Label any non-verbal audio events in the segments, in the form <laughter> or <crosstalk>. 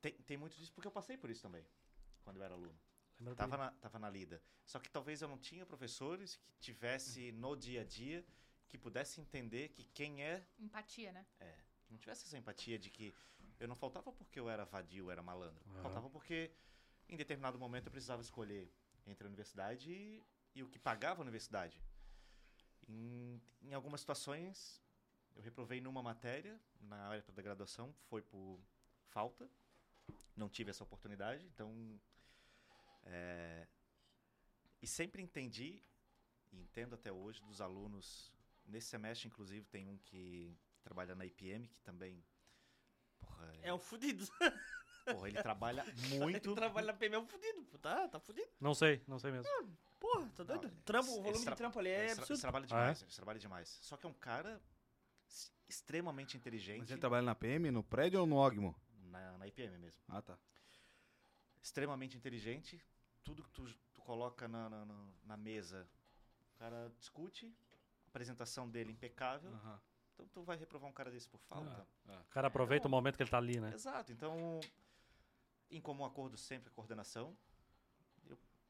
tem, tem muito disso porque eu passei por isso também, quando eu era aluno. Lembra Tava na, tava na lida. Só que talvez eu não tinha professores que tivesse no dia a dia que pudesse entender que quem é, Empatia, né? é, não tivesse essa empatia de que eu não faltava porque eu era vadio, era malandro. Aham. Faltava porque em determinado momento eu precisava escolher entre a universidade e, e o que pagava a universidade. Em, em algumas situações eu reprovei numa matéria na época da graduação, foi por falta, não tive essa oportunidade, então é, e sempre entendi e entendo até hoje dos alunos nesse semestre inclusive tem um que trabalha na IPM que também porra, É um fudido. porra, ele trabalha <laughs> muito Trabalha na PM é um fudido. pô, Tá, tá fudido. Não sei, não sei mesmo. Porra, tá doido? Não, trampo, o volume de trampo ali é absurdo. trabalha Ah, demais, esse trabalha demais. Só que é um cara extremamente inteligente Mas ele trabalha na PM, no prédio ou no Ogmo? Na, na IPM mesmo. Ah, tá. Extremamente inteligente. Tudo que tu, tu coloca na, na, na- mesa, o cara discute. A apresentação dele impecável. Aham. Então tu vai reprovar um cara desse por falta. O cara aproveita o momento que ele tá ali, né? Exato. Então, em comum acordo sempre a coordenação.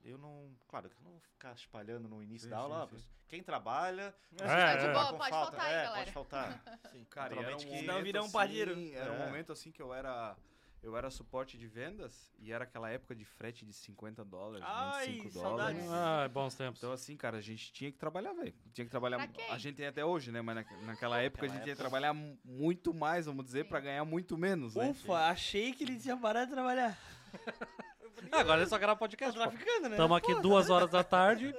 Eu, não. Claro, que eu não vou ficar espalhando no início Sim, da aula. sim, sim. Quem trabalha. É, Tá de é. boa, com pode falta. faltar aí, é, galera. Pode faltar. <laughs> Sim, cara, e era um que- momento Senão vira um assim, pardeiro. Era um É. momento assim que eu era. Eu era suporte de vendas e era aquela época de frete de 50 dólares, Ai, 25 saudades. dólares. Ah, bons tempos. Então, assim, cara, a gente tinha que trabalhar, velho. Tinha que trabalhar. A gente tem até hoje, né? Mas na, naquela época a gente Naquela tinha que trabalhar mu- muito mais, vamos dizer, pra ganhar muito menos, né? Ufa, achei que ele tinha parado de trabalhar. <laughs> Ah, agora ele só grava Tá podcast. pô. traficando, né? Tamo aqui duas horas da tarde.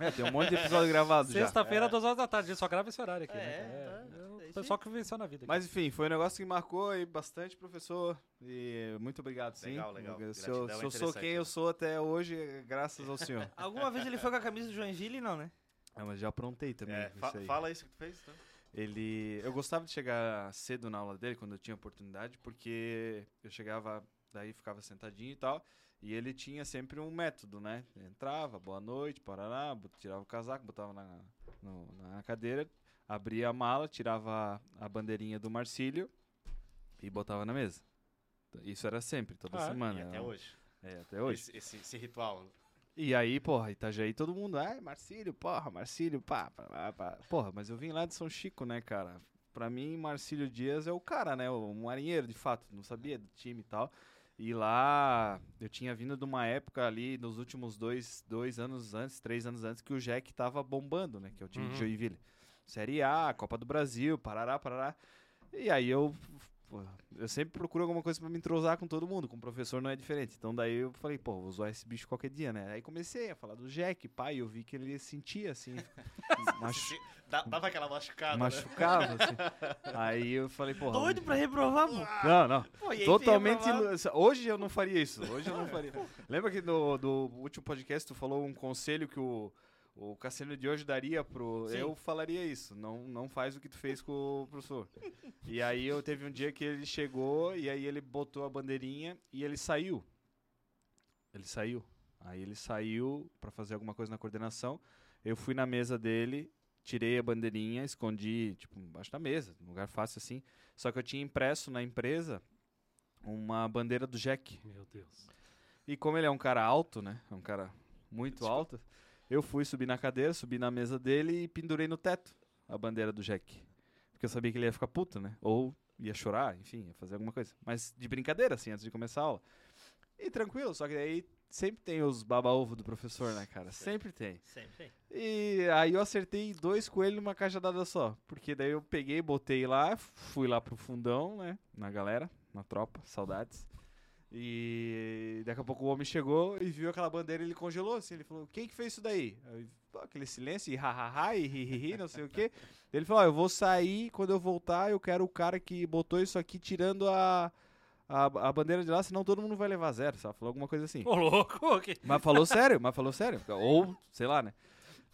É, tem um monte de episódio gravado já. Sexta-feira, duas horas da tarde. A gente só grava esse horário aqui, É, né? tá? É, é o isso pessoal que venceu na vida. aqui. Mas enfim, foi um negócio que marcou aí bastante, professor. E muito obrigado, sim. Legal, legal. Se eu, se é eu sou interessante, quem né? eu sou até hoje, é graças ao senhor. <laughs> Alguma vez ele foi com a camisa do Joinville? Não, né? Ah, mas já aprontei também. É, isso fa- aí. fala isso que tu fez, então. Ele, eu gostava de chegar cedo na aula dele quando eu tinha oportunidade, porque eu chegava, daí ficava sentadinho e tal, e ele tinha sempre um método, né? Entrava, boa noite, parará, tirava o casaco, botava na, no- na cadeira, abria a mala, tirava a bandeirinha do Marcílio e botava na mesa. Isso era sempre, toda Ah, semana. E até Era- hoje. É, até hoje. Esse, esse, esse ritual. E aí, porra, Itajaí, todo mundo, ai, Marcílio, porra, Marcílio, pá, pá, pá, pá. Porra, mas eu vim lá de São Chico, né, cara? Pra mim, Marcílio Dias é o cara, né? O marinheiro, de fato, não sabia do time e tal. E lá, eu tinha vindo de uma época ali, nos últimos dois, dois anos antes, três anos antes, que o Jack tava bombando, né? Que é o time Uhum. de Joinville. Série A, Copa do Brasil, parará, parará. E aí eu, pô, eu sempre procuro alguma coisa pra me entrosar com todo mundo, com o professor não é diferente. Então daí eu falei, pô, vou usar esse bicho qualquer dia, né? Aí comecei a falar do Jack, pai, eu vi que ele sentia assim, <laughs> <laughs> machu Dava aquela machucada. né? machucava, assim. Aí eu falei, pô. Doido pra reprovar, pô. Não, não. Pô, aí Totalmente. Hoje eu não faria isso. Hoje eu não <laughs> faria. Lembra que no, do último podcast tu falou um conselho que o, o Cassiano de hoje daria pro. Sim. Eu falaria isso. Não, não faz o que tu fez com o professor. E aí eu teve um dia que ele chegou e aí ele botou a bandeirinha e ele saiu. Ele saiu. Aí ele saiu pra fazer alguma coisa na coordenação. Eu fui na mesa dele, tirei a bandeirinha, escondi, tipo, embaixo da mesa, num lugar fácil assim. Só que eu tinha impresso na empresa uma bandeira do Jack. Meu Deus. E como ele é um cara alto, né? É um cara muito alto. Eu fui subir na cadeira, subi na mesa dele e pendurei no teto a bandeira do Jack. Porque eu sabia que ele ia ficar puto, né? Ou ia chorar, enfim, ia fazer alguma coisa. Mas de brincadeira, assim, antes de começar a aula. E tranquilo, só que aí sempre tem os baba-ovo do professor, né, cara? Sempre tem. Sempre tem. E aí eu acertei dois coelhos numa cajadada só. Porque daí eu peguei, botei lá, fui lá pro fundão, né? Na galera, na tropa, saudades. E daqui a pouco o homem chegou e viu aquela bandeira e ele congelou assim. Ele falou: Quem que fez isso daí? Aquele silêncio e hahaha e hihihi, não sei o quê. Ele falou: Ó, eu vou sair, quando eu voltar, eu quero o cara que botou isso aqui tirando a, a, a bandeira de lá, senão todo mundo vai levar zero, sabe? Falou alguma coisa assim. Ô, louco. <laughs> ok. Mas falou sério, mas falou sério. Ou, sei lá, né?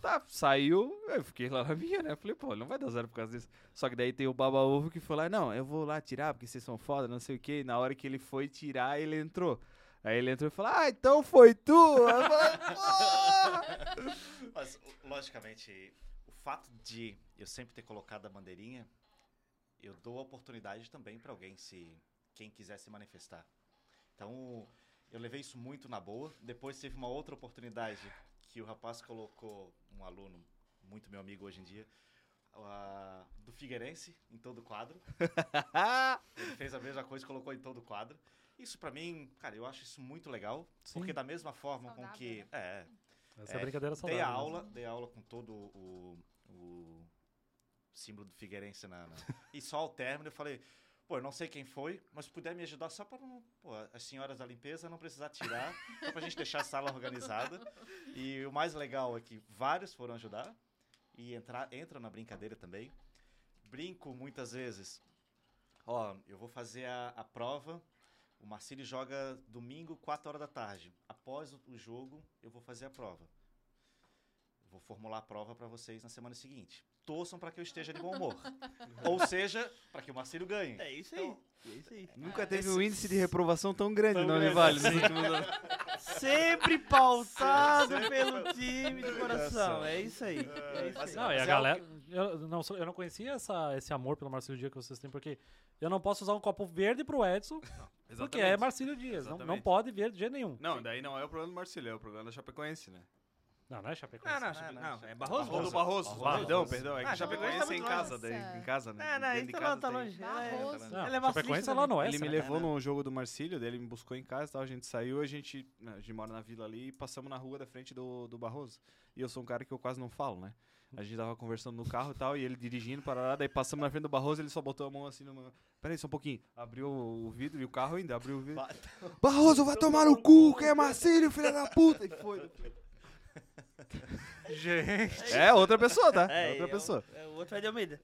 Tá, saiu, eu fiquei lá na minha, né? Falei, pô, não vai dar zero por causa disso. Só que daí tem o Baba Ovo que foi lá, não, eu vou lá tirar porque vocês são foda, não sei o quê. E na hora que ele foi tirar, ele entrou. Aí ele entrou e falou, ah, então foi tu? Mas, logicamente, o fato de eu sempre ter colocado a bandeirinha, eu dou a oportunidade também para alguém se quem quiser se manifestar. Então, eu levei isso muito na boa. Depois teve uma outra oportunidade que o rapaz colocou, um aluno, muito meu amigo hoje em dia, ah, do Figueirense em todo o quadro. <laughs> Ele fez a mesma coisa e colocou em todo o quadro. Isso pra mim, cara, eu acho isso muito legal, Sim. porque da mesma forma com Saudável, que, né? é, Essa é, É, brincadeira dei saudável. a mesmo. aula, dei aula com todo o, o símbolo do Figueirense na, na- <laughs> e só ao término eu falei, pô, eu não sei quem foi, mas puder me ajudar só para as senhoras da limpeza não precisar tirar, só pra gente deixar a sala organizada. E o mais legal é que vários foram ajudar e entrar, entram na brincadeira também. Brinco muitas vezes. Ó, eu vou fazer a, a prova. O Marcílio joga domingo, 4 horas da tarde. Após o, o jogo, eu vou fazer a prova. Vou formular a prova para vocês na semana seguinte. Torçam para que eu esteja de bom humor. Ou seja, para que o Marcílio ganhe. É isso aí. É isso aí. Nunca teve Esse- um índice de reprovação tão grande Tão grande Univale nos assim. últimos anos. Sempre pautado Sempre- pelo time do coração. É isso aí. É isso aí. Não, e a é galera. Eu não, eu não conhecia essa, esse amor pelo Marcelo Dias que vocês têm, porque eu não posso usar um copo verde pro Edson, porque é Marcílio Dias. Não, não pode ver de jeito nenhum. Não, daí não é o problema do Marcílio, é o problema da Chapecoense, né? Não, não é Chapecoense. Não, não, Ah, não, não, não, é Barroso. Barroso. Barroso. Barroso. Perdão, perdão. É que Ah, Chapecoense é em casa, daí, em casa, né? Não, não, de tá, casa tá longe. Barroso. Não, Ele é Chapecoense vacilista lá no Ele oeste. me né? levou num jogo do Marcílio, daí ele me buscou em casa e tal, a gente saiu, a gente, né, a gente mora na vila ali e passamos na rua da frente do, do Barroso. E eu sou um cara que eu quase não falo, né? A gente tava conversando no carro e tal, e ele dirigindo para lá, daí passamos na frente do Barroso, ele só botou a mão assim numa... Peraí, só um pouquinho. Abriu o vidro e o carro ainda, abriu o vidro. Barroso, vai tomar no cu, que é Marcílio, filha da puta! E foi. Gente. É outra pessoa, tá? É, É outra é pessoa. o- É o outro é de Almeida.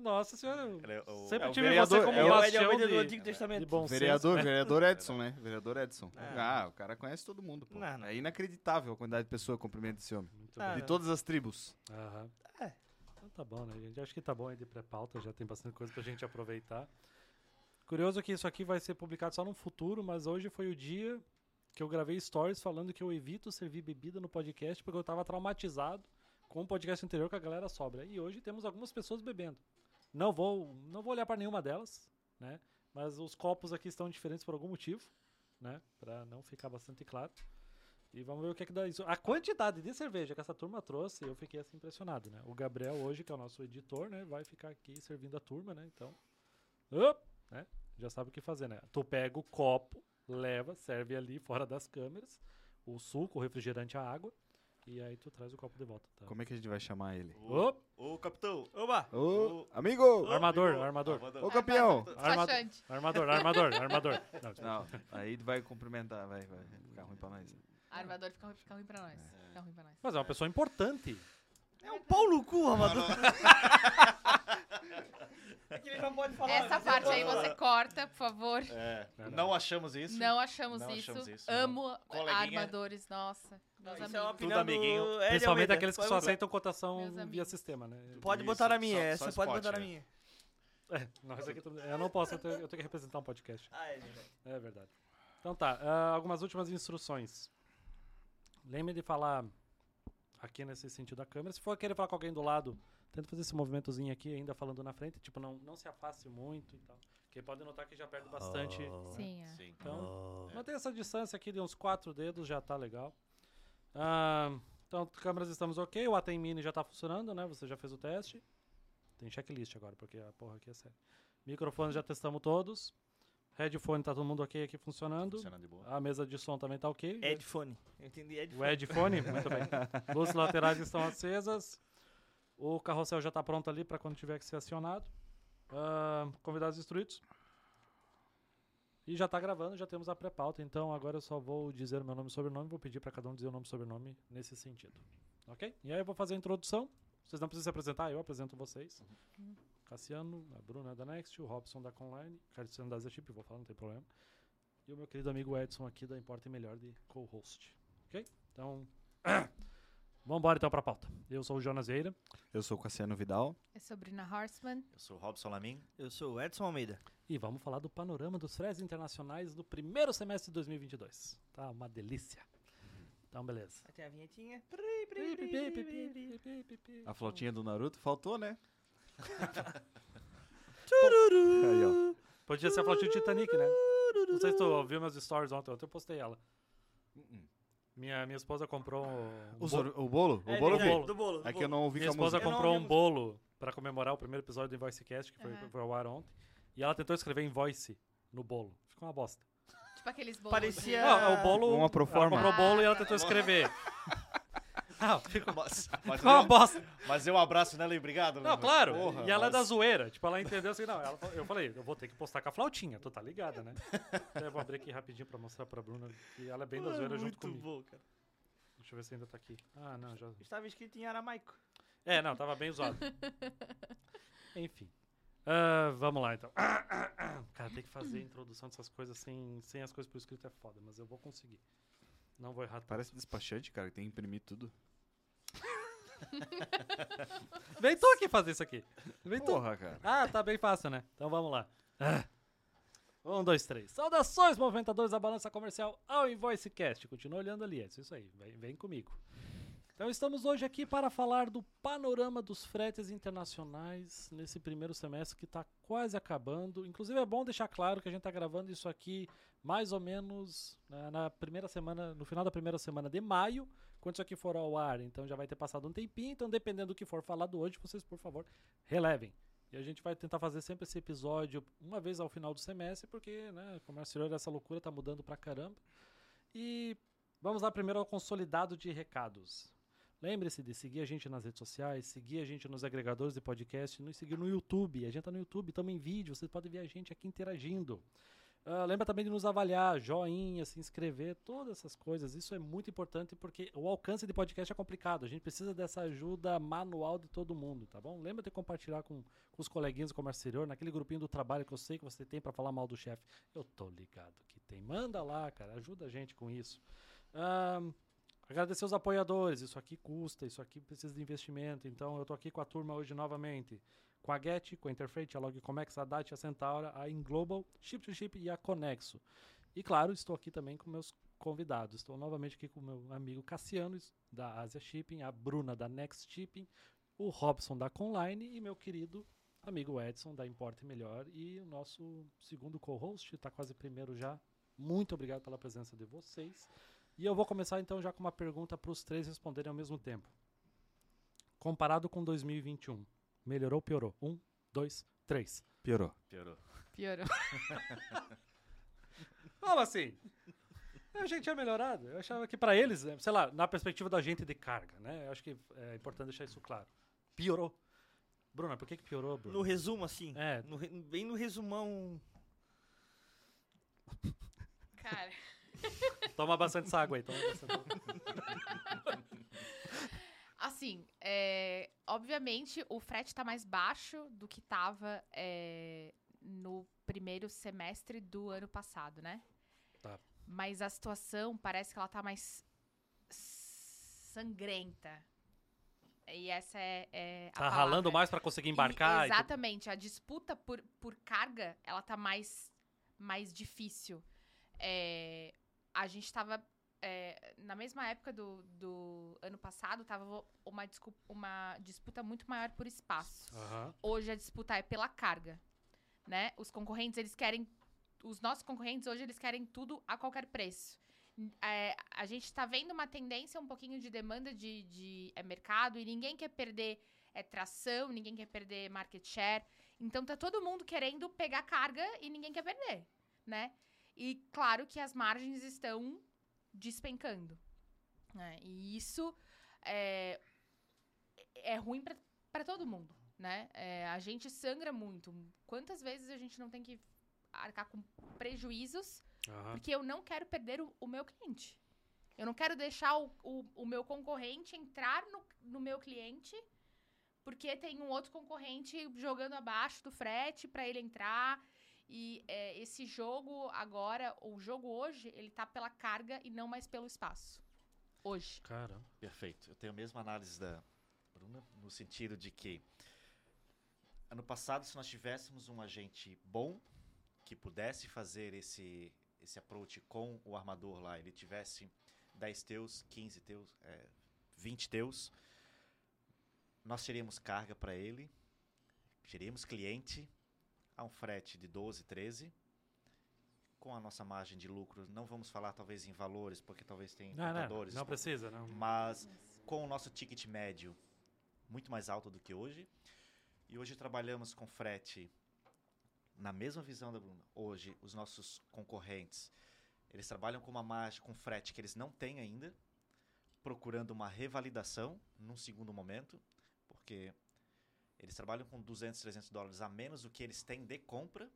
Nossa senhora. É o- Sempre é o tive vereador- você como é o- É Ed bastião Almeida do de, Antigo de Testamento. bom Vereador, senso. né? vereador Edson, né? Vereador Edson. Ah. Ah, o cara conhece todo mundo, pô. Não, não. É inacreditável a quantidade de pessoas que cumprimenta esse homem. Muito Ah, bem. De todas as tribos. Aham. É. Então tá bom, né, gente? Acho que tá bom aí de pré-pauta, já tem bastante coisa pra gente aproveitar. Curioso que isso aqui vai ser publicado só no futuro, mas hoje foi o dia que eu gravei stories falando que eu evito servir bebida no podcast porque eu tava traumatizado com o podcast anterior com a galera sobra. E hoje temos algumas pessoas bebendo. Não vou, não vou olhar para nenhuma delas, né? Mas os copos aqui estão diferentes por algum motivo, né? Pra não ficar bastante claro. E vamos ver o que é que dá isso. A quantidade de cerveja que essa turma trouxe, eu fiquei assim impressionado, né? O Gabriel hoje, que é o nosso editor, né, vai ficar aqui servindo a turma, né? Então, op, né? Já sabe o que fazer, né? Tu pega o copo, leva, serve ali fora das câmeras, o suco, o refrigerante, a água, e aí tu traz o copo de volta, tá? Como é que a gente vai chamar ele? Ô, Ô, capitão! Oba! Ô, amigo! armador, Amigo, armador. Ô, campeão! Arma- Despachante. Armador, armador, armador. <laughs> Não, aí vai cumprimentar, vai, vai ficar ruim pra nós. né? Armador fica, ruim- fica ruim pra nós. Fica ruim pra nós. Mas é uma pessoa importante. É um pau no cu, Amador. <laughs> É que ele não pode falar. Essa parte aí você corta, por favor. É, Não, não. não achamos isso. Não achamos, Não isso. achamos isso, Amo Coleguinha. armadores, nossa. Meus isso é uma amigos. opinião amiguinho. do Principalmente aqueles que só aceitam cotação via amigos. sistema, né? Pode Isso, botar na minha, só- essa só pode spot, botar na né? minha. É, isso aqui tudo- eu não posso, eu tenho, eu tenho que representar um podcast. Ah, é verdade. É verdade. Então tá, ah, algumas últimas instruções. Lembre de falar aqui nesse sentido da câmera. Se for querer falar com alguém do lado, tenta fazer esse movimentozinho aqui, ainda falando na frente. Tipo, não, não se afaste muito e tal. Porque pode notar que já perde bastante. Sim, é. Sim. Então, mantenha essa distância aqui de uns quatro dedos, já tá legal. Ah, então, câmeras estamos ok. O Atem Mini já tá funcionando, né? Você já fez o teste. Tem checklist agora, porque a porra aqui é séria. Microfones já testamos todos. Headphone tá todo mundo ok aqui funcionando. Funcionando de boa. A mesa de som também tá ok. Headphone. Eu entendi O headphone. headphone, muito bem. <laughs> Luzes laterais estão acesas. O carrossel já está pronto ali para quando tiver que ser acionado. Ah, convidados instruídos. E já está gravando, já temos a pré-pauta. Então agora eu só vou dizer o meu nome e sobrenome. Vou pedir para cada um dizer o nome e sobrenome nesse sentido. Ok? E aí eu vou fazer a introdução. Vocês não precisam se apresentar, eu apresento vocês. Cassiano, a Bruna da Next, o Robson da Conline, Cassiano da Zechip, vou falar, não tem problema. E o meu querido amigo Edson aqui da Importa e Melhor de co-host. Ok? Então, <clears throat> vamos embora então para a pauta. Eu sou o Jonas Vieira. Eu sou o Cassiano Vidal. É Sabrina Horseman. Eu sou o Robson Lamin. Eu sou o Edson Almeida. E vamos falar do panorama dos fretes internacionais do primeiro semestre de 2022. Tá uma delícia. Então, beleza. Tem a vinhetinha. A flotinha do Naruto faltou, né? Tururu. <laughs> Aí, ó. Podia ser a flautinha do Titanic, né? Não sei se tu ouviu meus stories ontem, ontem eu postei ela. Uh-uh. Minha, minha esposa comprou um O, bo- sor- o bolo? É o bolo vi. bolo. Do bolo. do É que eu bolo. não ouvi Minha esposa comprou um bolo pra comemorar o primeiro episódio do Invoicecast, que foi, Aham. foi ao ar ontem. E ela tentou escrever invoice no bolo. Ficou uma bosta. Tipo aqueles bolos. Parecia- Não, é o bolo. Uma pro ela forma. comprou o bolo e ela Ah, tentou tá. escrever. Ah, ficou, Mas, mas, ficou uma eu, bosta. mas eu abraço nela e obrigado. Não, né? claro. Porra, e ela é da mas- zoeira. Tipo, ela entendeu assim, não. ela eu falei, eu vou ter que postar com a flautinha, tu tá ligada, né? Eu vou abrir aqui rapidinho pra mostrar pra Bruna que ela é bem da zoeira junto Muito comigo. bom, cara. Deixa eu ver se ainda tá aqui. Ah, não, já. Estava escrito em aramaico. É, não, tava bem usado. <laughs> Enfim. Ah, vamos lá, então. Cara, tem que fazer a introdução dessas coisas sem, sem as coisas por escrito é foda, mas eu vou conseguir. Não vou errar tudo. Parece despachante, cara, que tem que imprimir tudo. <laughs> Vem tu aqui fazer isso aqui. Vem tu. Porra, cara. Ah, tá bem fácil, né? Então vamos lá. Ah. Um, dois, três. Saudações, movimentadores da balança comercial ao Invoicecast. Continua olhando ali, é isso aí. Vem, vem comigo. Então estamos hoje aqui para falar do panorama dos fretes internacionais nesse primeiro semestre que está quase acabando. Inclusive é bom deixar claro que a gente está gravando isso aqui mais ou menos na, na primeira semana, no final da primeira semana de maio, quando isso aqui for ao ar. Então já vai ter passado um tempinho. Então dependendo do que for falado hoje, vocês por favor relevem. E a gente vai tentar fazer sempre esse episódio uma vez ao final do semestre, porque, né, comércio exterior, essa loucura tá mudando pra caramba. E vamos lá primeiro ao consolidado de recados. Lembre-se de seguir a gente nas redes sociais, seguir a gente nos agregadores de podcast, nos seguir no YouTube. A gente tá no YouTube, estamos em vídeo, vocês podem ver a gente aqui interagindo. Ah, lembra também de nos avaliar, joinha, se inscrever, todas essas coisas. Isso é muito importante porque o alcance de podcast é complicado. A gente precisa dessa ajuda manual de todo mundo, tá bom? Lembra de compartilhar com, com os coleguinhas do comércio exterior, naquele grupinho do trabalho que eu sei que você tem para falar mal do chefe. Eu tô ligado que tem. Manda lá, cara, ajuda a gente com isso. Ahn, agradecer os apoiadores. Isso aqui custa, isso aqui precisa de investimento. Então eu tô aqui com a turma hoje novamente. Com a Get, com a Interfreight, a Logcomex, a DAT, a Centaura, a Inglobal, Chip to Chip e a Conexo. E claro, estou aqui também com meus convidados. Estou novamente aqui com o meu amigo Cassiano, da Asia Shipping, a Bruna da Next Shipping, o Robson da Conline e meu querido amigo Edson da Importe Melhor e o nosso segundo co-host, está quase primeiro já. Muito obrigado pela presença de vocês. E eu vou começar então já com uma pergunta para os três responderem ao mesmo tempo. Comparado com 2021, melhorou ou piorou? Um, dois, três. Piorou. Piorou. Piorou. <laughs> Como assim? Achei que tinha melhorado. Eu achava que para eles, eh, sei lá, na perspectiva da gente de carga, né? Eu acho que é importante deixar isso claro. Piorou. Bruna, por que, que piorou, Bruna? No resumo, assim. É. no re- bem no resumão. Cara, <laughs> Toma bastante essa água aí. Toma bastante água. <laughs> assim, é, obviamente o frete tá mais baixo do que tava é, no primeiro semestre do ano passado, né? Tá. Mas a situação parece que ela tá mais sangrenta. E essa é, é a Tá ralando palavra. mais para conseguir embarcar? E- e exatamente. A disputa por, por carga, ela tá mais, mais difícil. É, a gente tava... é, na mesma época do, do ano passado, tava uma, uma disputa muito maior por espaço. Aham. Hoje a disputa é pela carga, né? Os concorrentes, eles querem... Os nossos concorrentes, hoje, eles querem tudo a qualquer preço. É, a gente está vendo uma tendência um pouquinho de demanda de, de é, mercado e ninguém quer perder é, tração, ninguém quer perder market share. Então tá todo mundo querendo pegar carga e ninguém quer perder, né? E claro que as margens estão despencando. né? E isso é, é ruim para todo mundo, né? É, a gente sangra muito. Quantas vezes a gente não tem que arcar com prejuízos Aham. porque eu não quero perder o, o meu cliente. Eu não quero deixar o, o, o meu concorrente entrar no, no meu cliente porque tem um outro concorrente jogando abaixo do frete para ele entrar. E é, esse jogo agora, o jogo hoje, ele tá pela carga e não mais pelo espaço. Hoje. Caramba. Perfeito. Eu tenho a mesma análise da Bruna, no sentido de que ano passado, se nós tivéssemos um agente bom que pudesse fazer esse, esse approach com o armador lá, ele tivesse 10 teus, 15 teus, é, 20 teus, nós teríamos carga para ele, teríamos cliente, a um frete de 12, 13. Com a nossa margem de lucro, não vamos falar talvez em valores, porque talvez tenha Não, não, importadores. não precisa, não. Mas com o nosso ticket médio muito mais alto do que hoje. E hoje trabalhamos com frete na mesma visão da Bruna. Hoje, os nossos concorrentes, eles trabalham com uma margem, com frete que eles não têm ainda, procurando uma revalidação num segundo momento, porque eles trabalham com 200, 300 dólares a menos do que eles têm de compra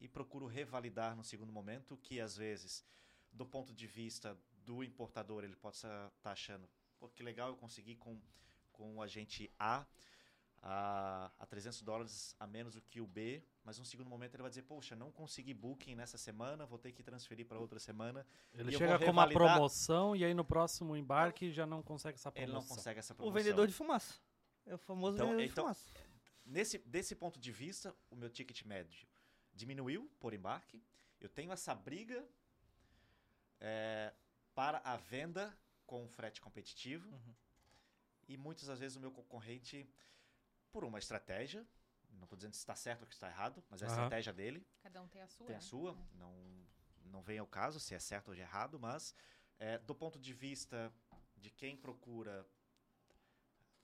e procuram revalidar no segundo momento, que às vezes, do ponto de vista do importador, ele pode estar achando, pô, que legal eu consegui com, com o agente A a, a 300 dólares a menos do que o B, mas no segundo momento ele vai dizer, poxa, não consegui booking nessa semana, vou ter que transferir para outra semana. Ele E chega com uma promoção e aí no próximo embarque já não consegue essa promoção. Ele não consegue essa O promoção. vendedor de fumaça. É o famoso Então- vendedor então- fumaça. Nesse, desse ponto de vista, o meu ticket médio diminuiu por embarque. Eu tenho essa briga é, para a venda com um frete competitivo. Uhum. E muitas das vezes o meu concorrente, por uma estratégia, não estou dizendo se está certo ou que está errado, mas é a estratégia dele, Cada um tem a sua. tem a né? sua, não, não vem ao caso se é certo ou de errado, mas é, do ponto de vista de quem procura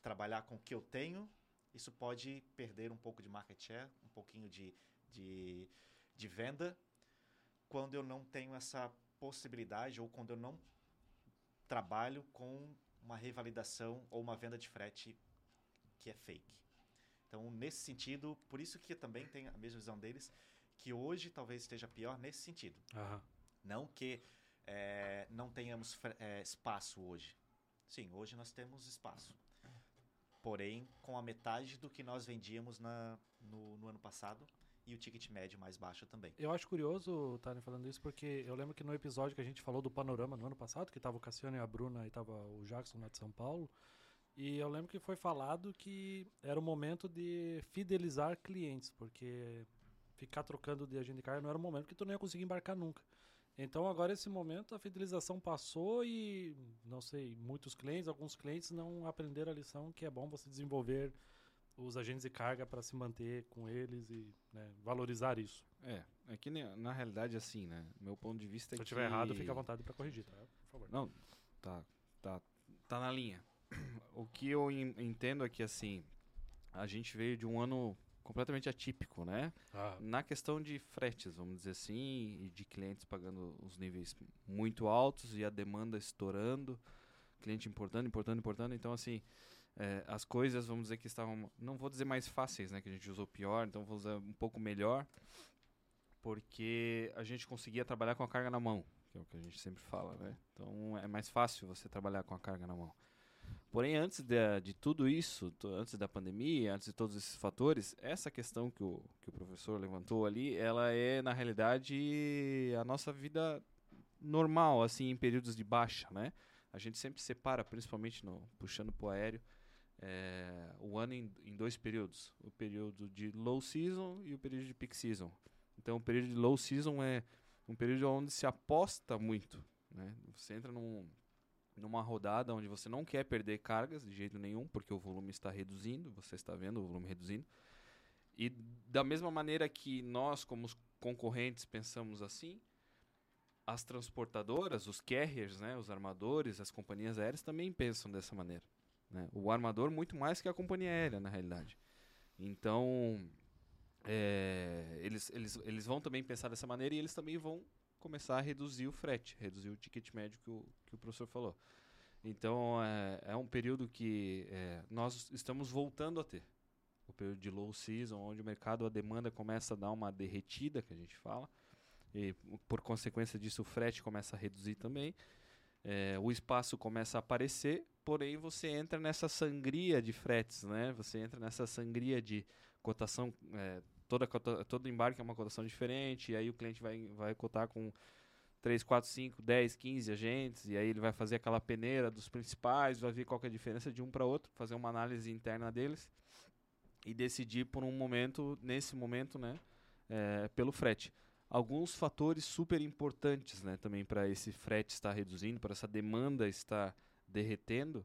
trabalhar com o que eu tenho, isso pode perder um pouco de market share, um pouquinho de, de, de venda, quando eu não tenho essa possibilidade ou quando eu não trabalho com uma revalidação ou uma venda de frete que é fake. Então, nesse sentido, por isso que também tenho a mesma visão deles, que hoje talvez esteja pior nesse sentido. Aham. Não que eh, não tenhamos eh, espaço hoje. Sim, hoje nós temos espaço. Porém, com a metade do que nós vendíamos na, no, no ano passado e o ticket médio mais baixo também. Eu acho curioso estarem falando isso, porque eu lembro que no episódio que a gente falou do panorama no ano passado, que tava o Cassiano e a Bruna e tava o Jackson lá de São Paulo, e eu lembro que foi falado que era o momento de fidelizar clientes, porque ficar trocando de agenda de carga não era o momento que tu não ia conseguir embarcar nunca. Então agora esse momento a fidelização passou e não sei, muitos clientes, alguns clientes não aprenderam a lição que é bom você desenvolver os agentes de carga para se manter com eles e né, valorizar isso. É, é que na realidade assim, né? Meu ponto de vista é Se eu que... estiver errado, fica à vontade para corrigir, tá? Por favor. Não, tá, tá, tá na linha. <clears throat> O que eu en- entendo é que, assim, a gente veio de um ano completamente atípico, né? Ah, Na questão de fretes, vamos dizer assim, e de clientes pagando os níveis muito altos e a demanda estourando, cliente importando, importando, importando. Então, assim, é, as coisas, vamos dizer que estavam, não vou dizer mais fáceis, né? Que a gente usou pior, então vou usar um pouco melhor, porque a gente conseguia trabalhar com a carga na mão, que é o que a gente sempre fala, né? Então, é mais fácil você trabalhar com a carga na mão. Porém, antes de, de tudo isso, antes da pandemia, antes de todos esses fatores, essa questão que o, que o professor levantou ali, ela é, na realidade, a nossa vida normal, assim, em períodos de baixa, né? A gente sempre separa, principalmente no, puxando para o aéreo, é, o ano em, em dois períodos. O período de low season e o período de peak season. Então, o período de low season é um período onde se aposta muito, né? Você entra num, numa rodada onde você não quer perder cargas de jeito nenhum, porque o volume está reduzindo, você está vendo o volume reduzindo. E da mesma maneira que nós, como concorrentes, pensamos assim, as transportadoras, os carriers, né, os armadores, as companhias aéreas também pensam dessa maneira. né? O armador muito mais que a companhia aérea, na realidade. Então, é, eles, eles, eles vão também pensar dessa maneira e eles também vão começar a reduzir o frete, reduzir o ticket médio que o, que o professor falou. Então, é, é um período que é, nós estamos voltando a ter. O período de low season, onde o mercado, a demanda começa a dar uma derretida, que a gente fala. E, por consequência disso, o frete começa a reduzir também. É, o espaço começa a aparecer, porém você entra nessa sangria de fretes, né? Você entra nessa sangria de cotação, é, toda, todo embarque é uma cotação diferente, e aí o cliente vai, vai cotar com 3, 4, 5, 10, 15 agentes, e aí ele vai fazer aquela peneira dos principais, vai ver qual é a diferença de um para outro, fazer uma análise interna deles e decidir por um momento, nesse momento, né, é, pelo frete. Alguns fatores super importantes, né, também para esse frete estar reduzindo, para essa demanda estar derretendo,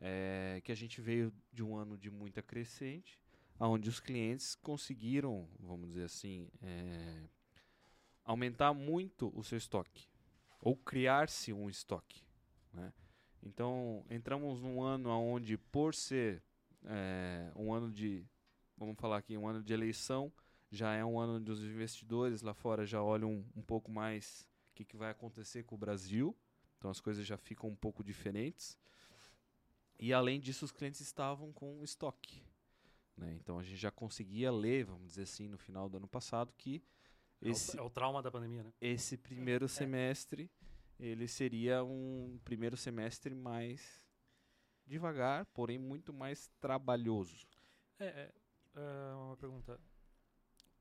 é que a gente veio de um ano de muita crescente, onde os clientes conseguiram, vamos dizer assim, eh, aumentar muito o seu estoque ou criar-se um estoque. né? Então entramos num ano onde, por ser eh, um ano de, vamos falar aqui, um ano de eleição, já é um ano onde os investidores lá fora já olham um pouco mais o que, que vai acontecer com o Brasil. Então as coisas já ficam um pouco diferentes. E além disso, os clientes estavam com estoque. Né? Então a gente já conseguia ler, vamos dizer assim, no final do ano passado, que É o- esse, É o, trauma da pandemia, né? esse primeiro semestre ele seria um primeiro semestre mais devagar, porém muito mais trabalhoso. É, é, é, uma pergunta.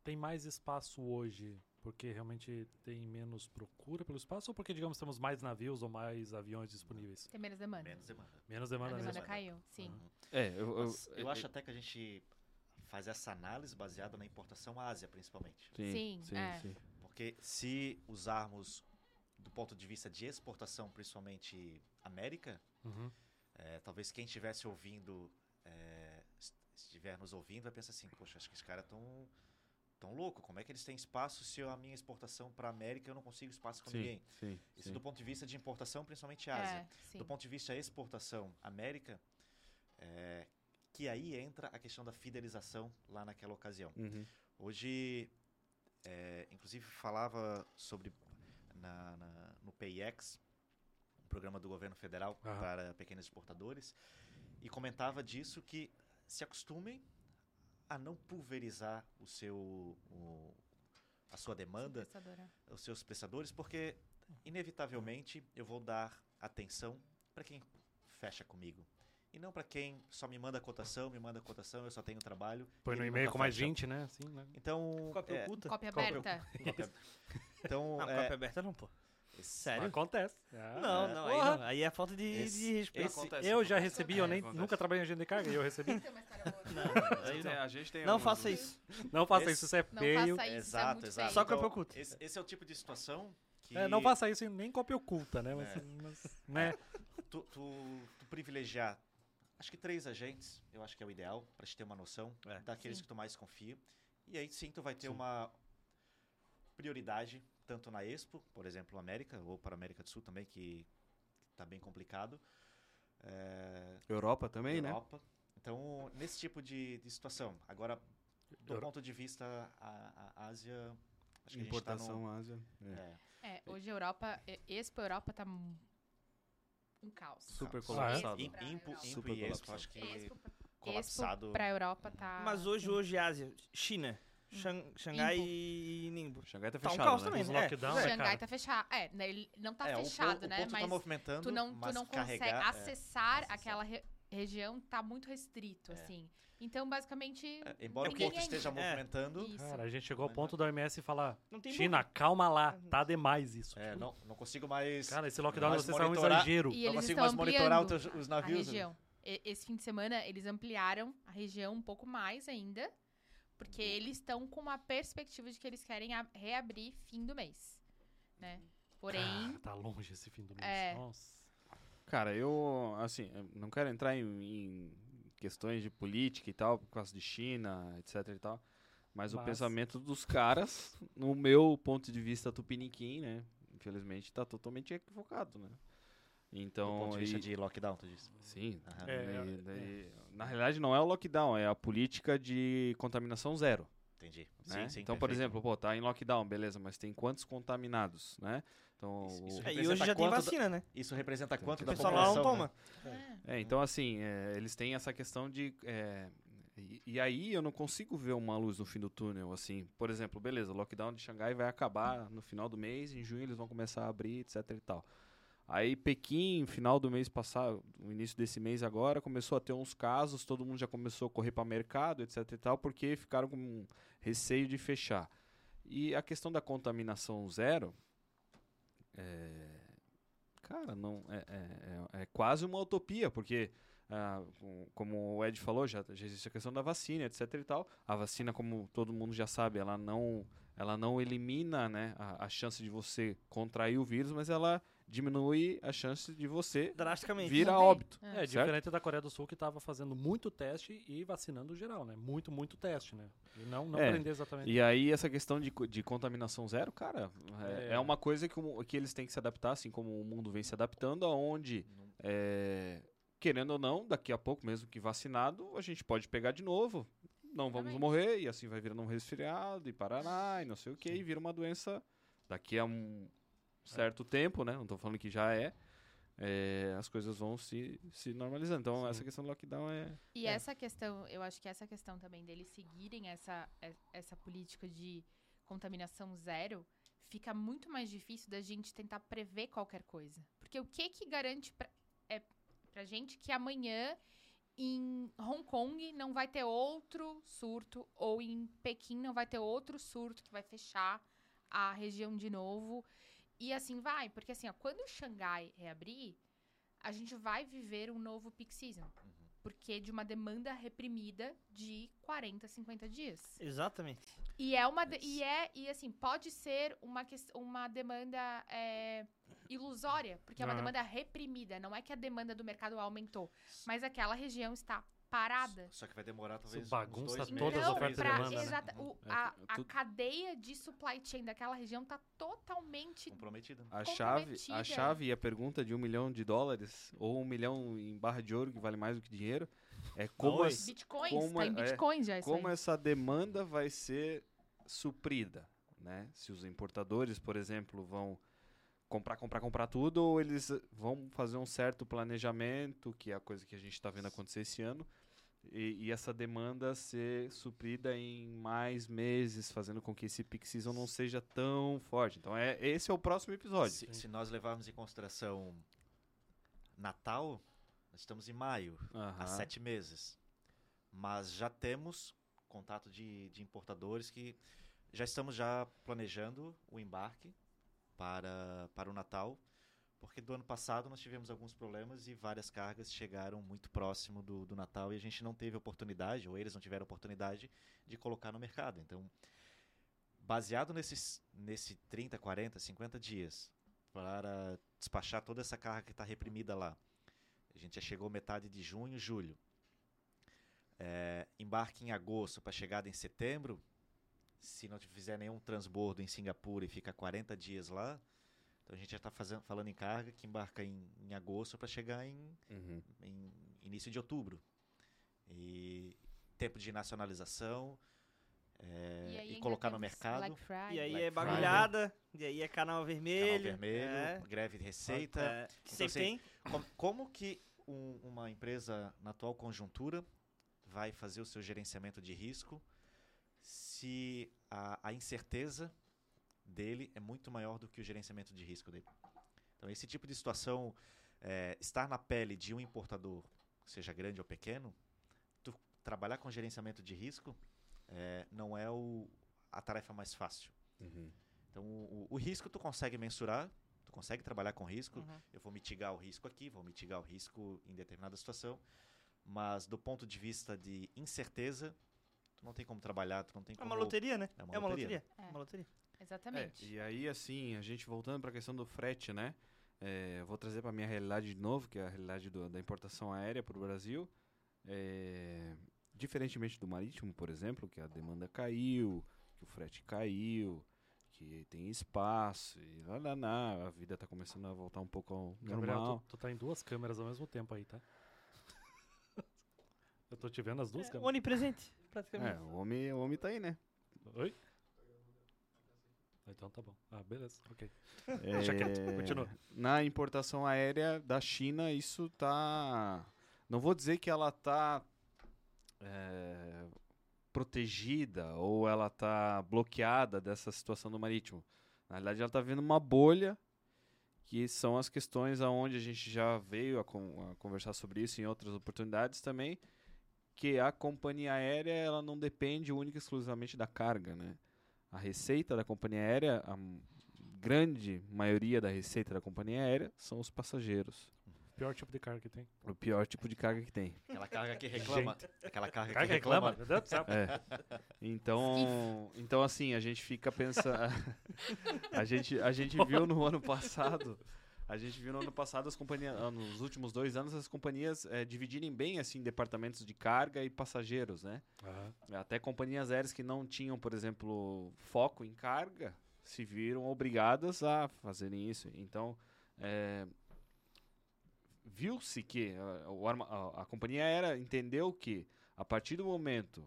Tem mais espaço hoje porque realmente tem menos procura pelo espaço ou porque, digamos, temos mais navios ou mais aviões disponíveis? Tem menos demanda. Menos demanda. Menos A demanda demanda mesmo. caiu, sim. Uhum. É, eu, eu, Mas eu acho até que a gente faz essa análise baseada na importação Ásia, principalmente. sim, Sim, sim, é. sim. Porque se usarmos do ponto de vista de exportação, principalmente América, Uhum. é, talvez quem estivesse ouvindo, é, est- estiver nos ouvindo, vai pensar assim, poxa, acho que esses caras estão tão louco. Como é que eles têm espaço se a minha exportação para América eu não consigo espaço com Sim, ninguém? sim, Isso sim. do ponto de vista de importação, principalmente Ásia. É. Do ponto de vista exportação América, é, que aí entra a questão da fidelização lá naquela ocasião. Uhum. Hoje, é, inclusive falava sobre na, na- no PIX, um programa do governo federal Aham. para pequenos exportadores, e comentava disso que se acostumem a não pulverizar o seu o- a sua demanda, os seus prestadores, porque inevitavelmente eu vou dar atenção para quem fecha comigo. E não para quem só me manda cotação, me manda cotação, eu só tenho trabalho. Põe no e-mail com mais fecha. 20, né? Assim, né? Então, Cópia é, oculta? Cópia Cópia- aberta. cópia- então, Não, é, cópia aberta não, pô. Sério? Acontece. Ah, Não, é. não, aí não. Aí é falta de, Esse- de respeito. esse- Acontece, Eu já acontece. recebi, eu nem, Acontece. nunca trabalhei em agenda de carga e eu recebi. Não, não. a gente tem Não alguns- faça isso. Não faça Esse- isso, isso é Não feio. faça isso, é exato, muito exato. feio. Só cópia Então, oculta. Esse, esse é o tipo de situação que É, não faça isso nem cópia oculta, né? Mas, É. mas, né? tu, tu- tu privilegiar, acho que três agentes, eu acho que é o ideal, para te ter uma noção É. daqueles Sim. que tu mais confia. E aí sim tu vai ter Sim. uma prioridade, tanto na Expo, por exemplo, América, ou para a América do Sul também, que está bem complicado. É, Europa também, né? Europa. Então, nesse tipo de, de situação. Agora, do Euro- ponto de vista a, a Ásia, acho que a gente tá Importação num- Ásia. é. é, É, hoje a Europa, Expo Europa tá um caos. Super colapsado. Expo Im- pra Impo, Europa. Impo Super e Expo, colapsado. acho que Expo, pra- colapsado. Expo pra Europa tá... Mas hoje, hoje, Ásia, China, Xang- Xangai Ningbo. e Ningbo. Xangai tá Tá um fechado, caos né? também, Os né? lockdown, É, né, Xangai tá fechado. É, né, ele não tá É, o fechado, po- o né? ponto Mas tá movimentando, tu não, tu não consegue carregar, é, acessar acessar. aquela re- região, tá muito restrito, É. assim. Então, basicamente, é, embora o ponto esteja movimentando. Cara, a gente chegou ao ponto da OMS falar: China, boca. calma lá, tá demais isso. é, não, não consigo mais. Cara, esse lockdown vocês é um exagero. E não eles consigo mais monitorar os, navios. região. E- Esse fim de semana, eles ampliaram a região um pouco mais ainda, porque eles estão com uma perspectiva de que eles querem a- reabrir fim do mês, né? Porém, Cara, tá longe esse fim do mês. É. Nossa. Cara, eu, assim, eu não quero entrar em, em questões de política e tal, por causa de China, etc e tal. Mas, o Mas- pensamento dos caras, no meu ponto de vista tupiniquim, né? Infelizmente, tá totalmente equivocado, né? Do Então, ponto de vista e- de lockdown, tu disse. sim. Aham. É, e- é, daí- Na realidade, não é o lockdown, é a política de contaminação zero. Entendi. né? Sim, sim, então, por perfeito. exemplo, pô, tá em lockdown, beleza, mas tem quantos contaminados, né? Então, Isso- o- isso É, e hoje já tem quanto da- vacina, né? Isso representa quanto O da pessoal lá não população? toma. né? é, É, então assim, é, eles têm essa questão de. é, e, e aí eu não consigo ver uma luz no fim do túnel, assim. Por exemplo, beleza, o lockdown de Xangai vai acabar no final do mês, em junho eles vão começar a abrir, etc e tal. Aí Pequim, final do mês passado, início desse mês agora, começou a ter uns casos, todo mundo já começou a correr para mercado, etc e tal, porque ficaram com receio de fechar. E a questão da contaminação zero, é, cara, não é, é- é- é quase uma utopia, porque ah, com- como o Ed falou, já, já existe a questão da vacina, etc e tal. A vacina, como todo mundo já sabe, ela não ela não elimina né, a, a chance de você contrair o vírus, mas ela diminui a chance de você Drasticamente. vir a óbito. É. É, diferente da Coreia do Sul, que estava fazendo muito teste e vacinando geral, né? Muito, muito teste, né? E não, não É, prender exatamente. E aí, essa questão de, de contaminação zero, cara, é, É. é uma coisa que, o- que eles têm que se adaptar, assim como o mundo vem se adaptando, aonde, é, querendo ou não, daqui a pouco, mesmo que vacinado, a gente pode pegar de novo. Não vamos Exatamente. morrer, e assim vai virando um resfriado, e paraná, e não sei o que, e vira uma doença daqui a um certo tempo, né? Não tô falando que já é. é, as coisas vão se, se normalizando. Então, Sim. essa questão do lockdown é. E É. essa questão, eu acho que essa questão também deles seguirem essa, e- essa política de contaminação zero fica muito mais difícil da gente tentar prever qualquer coisa. Porque o que que garante pra, é, pra gente que amanhã em Hong Kong não vai ter outro surto ou em Pequim não vai ter outro surto que vai fechar a região de novo e assim vai, porque assim, ó, quando Xangai reabrir, a gente vai viver um novo peak season porque de uma demanda reprimida de 40, 50 dias. Exatamente. E é uma de- e é e assim pode ser uma ques- uma demanda é, ilusória, porque é uma demanda reprimida. Não é que a demanda do mercado aumentou, mas aquela região está parada. Só que vai demorar talvez bagunça uns dois todas meses, as Então, ofertas pra, demanda, né? exata, o- É, a, a cadeia de supply chain daquela região está totalmente Comprometida. A chave, a chave e a pergunta de um milhão de dólares ou um milhão em barra de ouro que vale mais do que dinheiro é como, Oi. as- bitcoins, como tá em é- já isso como aí. essa demanda vai ser suprida, né? Se os importadores, por exemplo, vão comprar, comprar, comprar tudo ou eles vão fazer um certo planejamento, que é a coisa que a gente está vendo acontecer esse ano, e, e essa demanda ser suprida em mais meses, fazendo com que esse peak season não seja tão forte. Então, é, esse é o próximo episódio. Se, se nós levarmos em consideração Natal, nós estamos em maio, há sete meses. Mas já temos contato de, de importadores que já estamos já planejando o embarque para, para o Natal, porque do ano passado nós tivemos alguns problemas e várias cargas chegaram muito próximo do, do Natal e a gente não teve oportunidade, ou eles não tiveram oportunidade, de colocar no mercado. Então, baseado nesses nesse 30, 40, 50 dias para despachar toda essa carga que está reprimida lá, a gente já chegou metade de junho, julho. É, embarque em agosto para chegada em setembro. Se não fizer nenhum transbordo em Singapura e fica 40 dias lá, então a gente já está falando em carga que embarca em, em agosto para chegar em, Uhum. em início de outubro. E tempo de nacionalização é, aí e, ainda colocar no mercado. Friday. E aí Black é Friday. bagulhada, e aí é canal vermelho. Canal vermelho, é. greve de receita. É, Então, sempre assim, tem. Com- Como que um- uma empresa, na atual conjuntura, vai fazer o seu gerenciamento de risco se a, a incerteza dele é muito maior do que o gerenciamento de risco dele? Então, esse tipo de situação, é, estar na pele de um importador, seja grande ou pequeno, tu trabalhar com gerenciamento de risco é, não é o, a tarefa mais fácil. Uhum. Então, o, o- risco tu consegue mensurar, tu consegue trabalhar com risco, Uhum. eu vou mitigar o risco aqui, vou mitigar o risco em determinada situação, mas do ponto de vista de incerteza, tu não tem como trabalhar, tu não tem É como... uma loteria, né? É uma É uma loteria. loteria. É. É uma loteria. Exatamente. É, e aí, assim, a gente voltando para a questão do frete, né? É, vou trazer para minha realidade de novo, que é a realidade do- da importação aérea para o Brasil. É, diferentemente do marítimo, por exemplo, que a demanda caiu, que o frete caiu, que tem espaço e lá, lá, lá, a vida está começando a voltar um pouco ao Gabriel, normal. tu, tu tá em duas câmeras ao mesmo tempo aí, tá? <laughs> Eu tô te vendo as duas É, câmeras. onipresente, É, praticamente. o homem, o homem tá aí, né? Oi? Então tá bom. Ah, beleza, ok. É, Deixa quieto, <laughs> continua. Na importação aérea da China, isso tá. Não vou dizer que ela tá é, protegida ou ela tá bloqueada dessa situação do marítimo. Na realidade, ela tá vendo uma bolha, que são as questões aonde a gente já veio a, con- a conversar sobre isso em outras oportunidades também, que a companhia aérea ela não depende única e exclusivamente da carga, né? A receita da companhia aérea, a grande maioria da receita da companhia aérea são os passageiros. pior tipo de carga que tem. O pior tipo de carga que tem. Aquela carga que reclama. Aquela carga, Carga que reclama, reclama. É. Então, então assim, a gente fica pensando. <laughs> a, gente, a gente <laughs> viu no ano passado. A gente viu no ano passado as companhias, ah, nos últimos dois anos, as companhias eh, dividirem bem assim departamentos de carga e passageiros, né? Aham. Até companhias aéreas que não tinham, por exemplo, foco em carga, se viram obrigadas a fazerem isso. Então, eh, viu-se que o arma- a, a companhia aérea entendeu que a partir do momento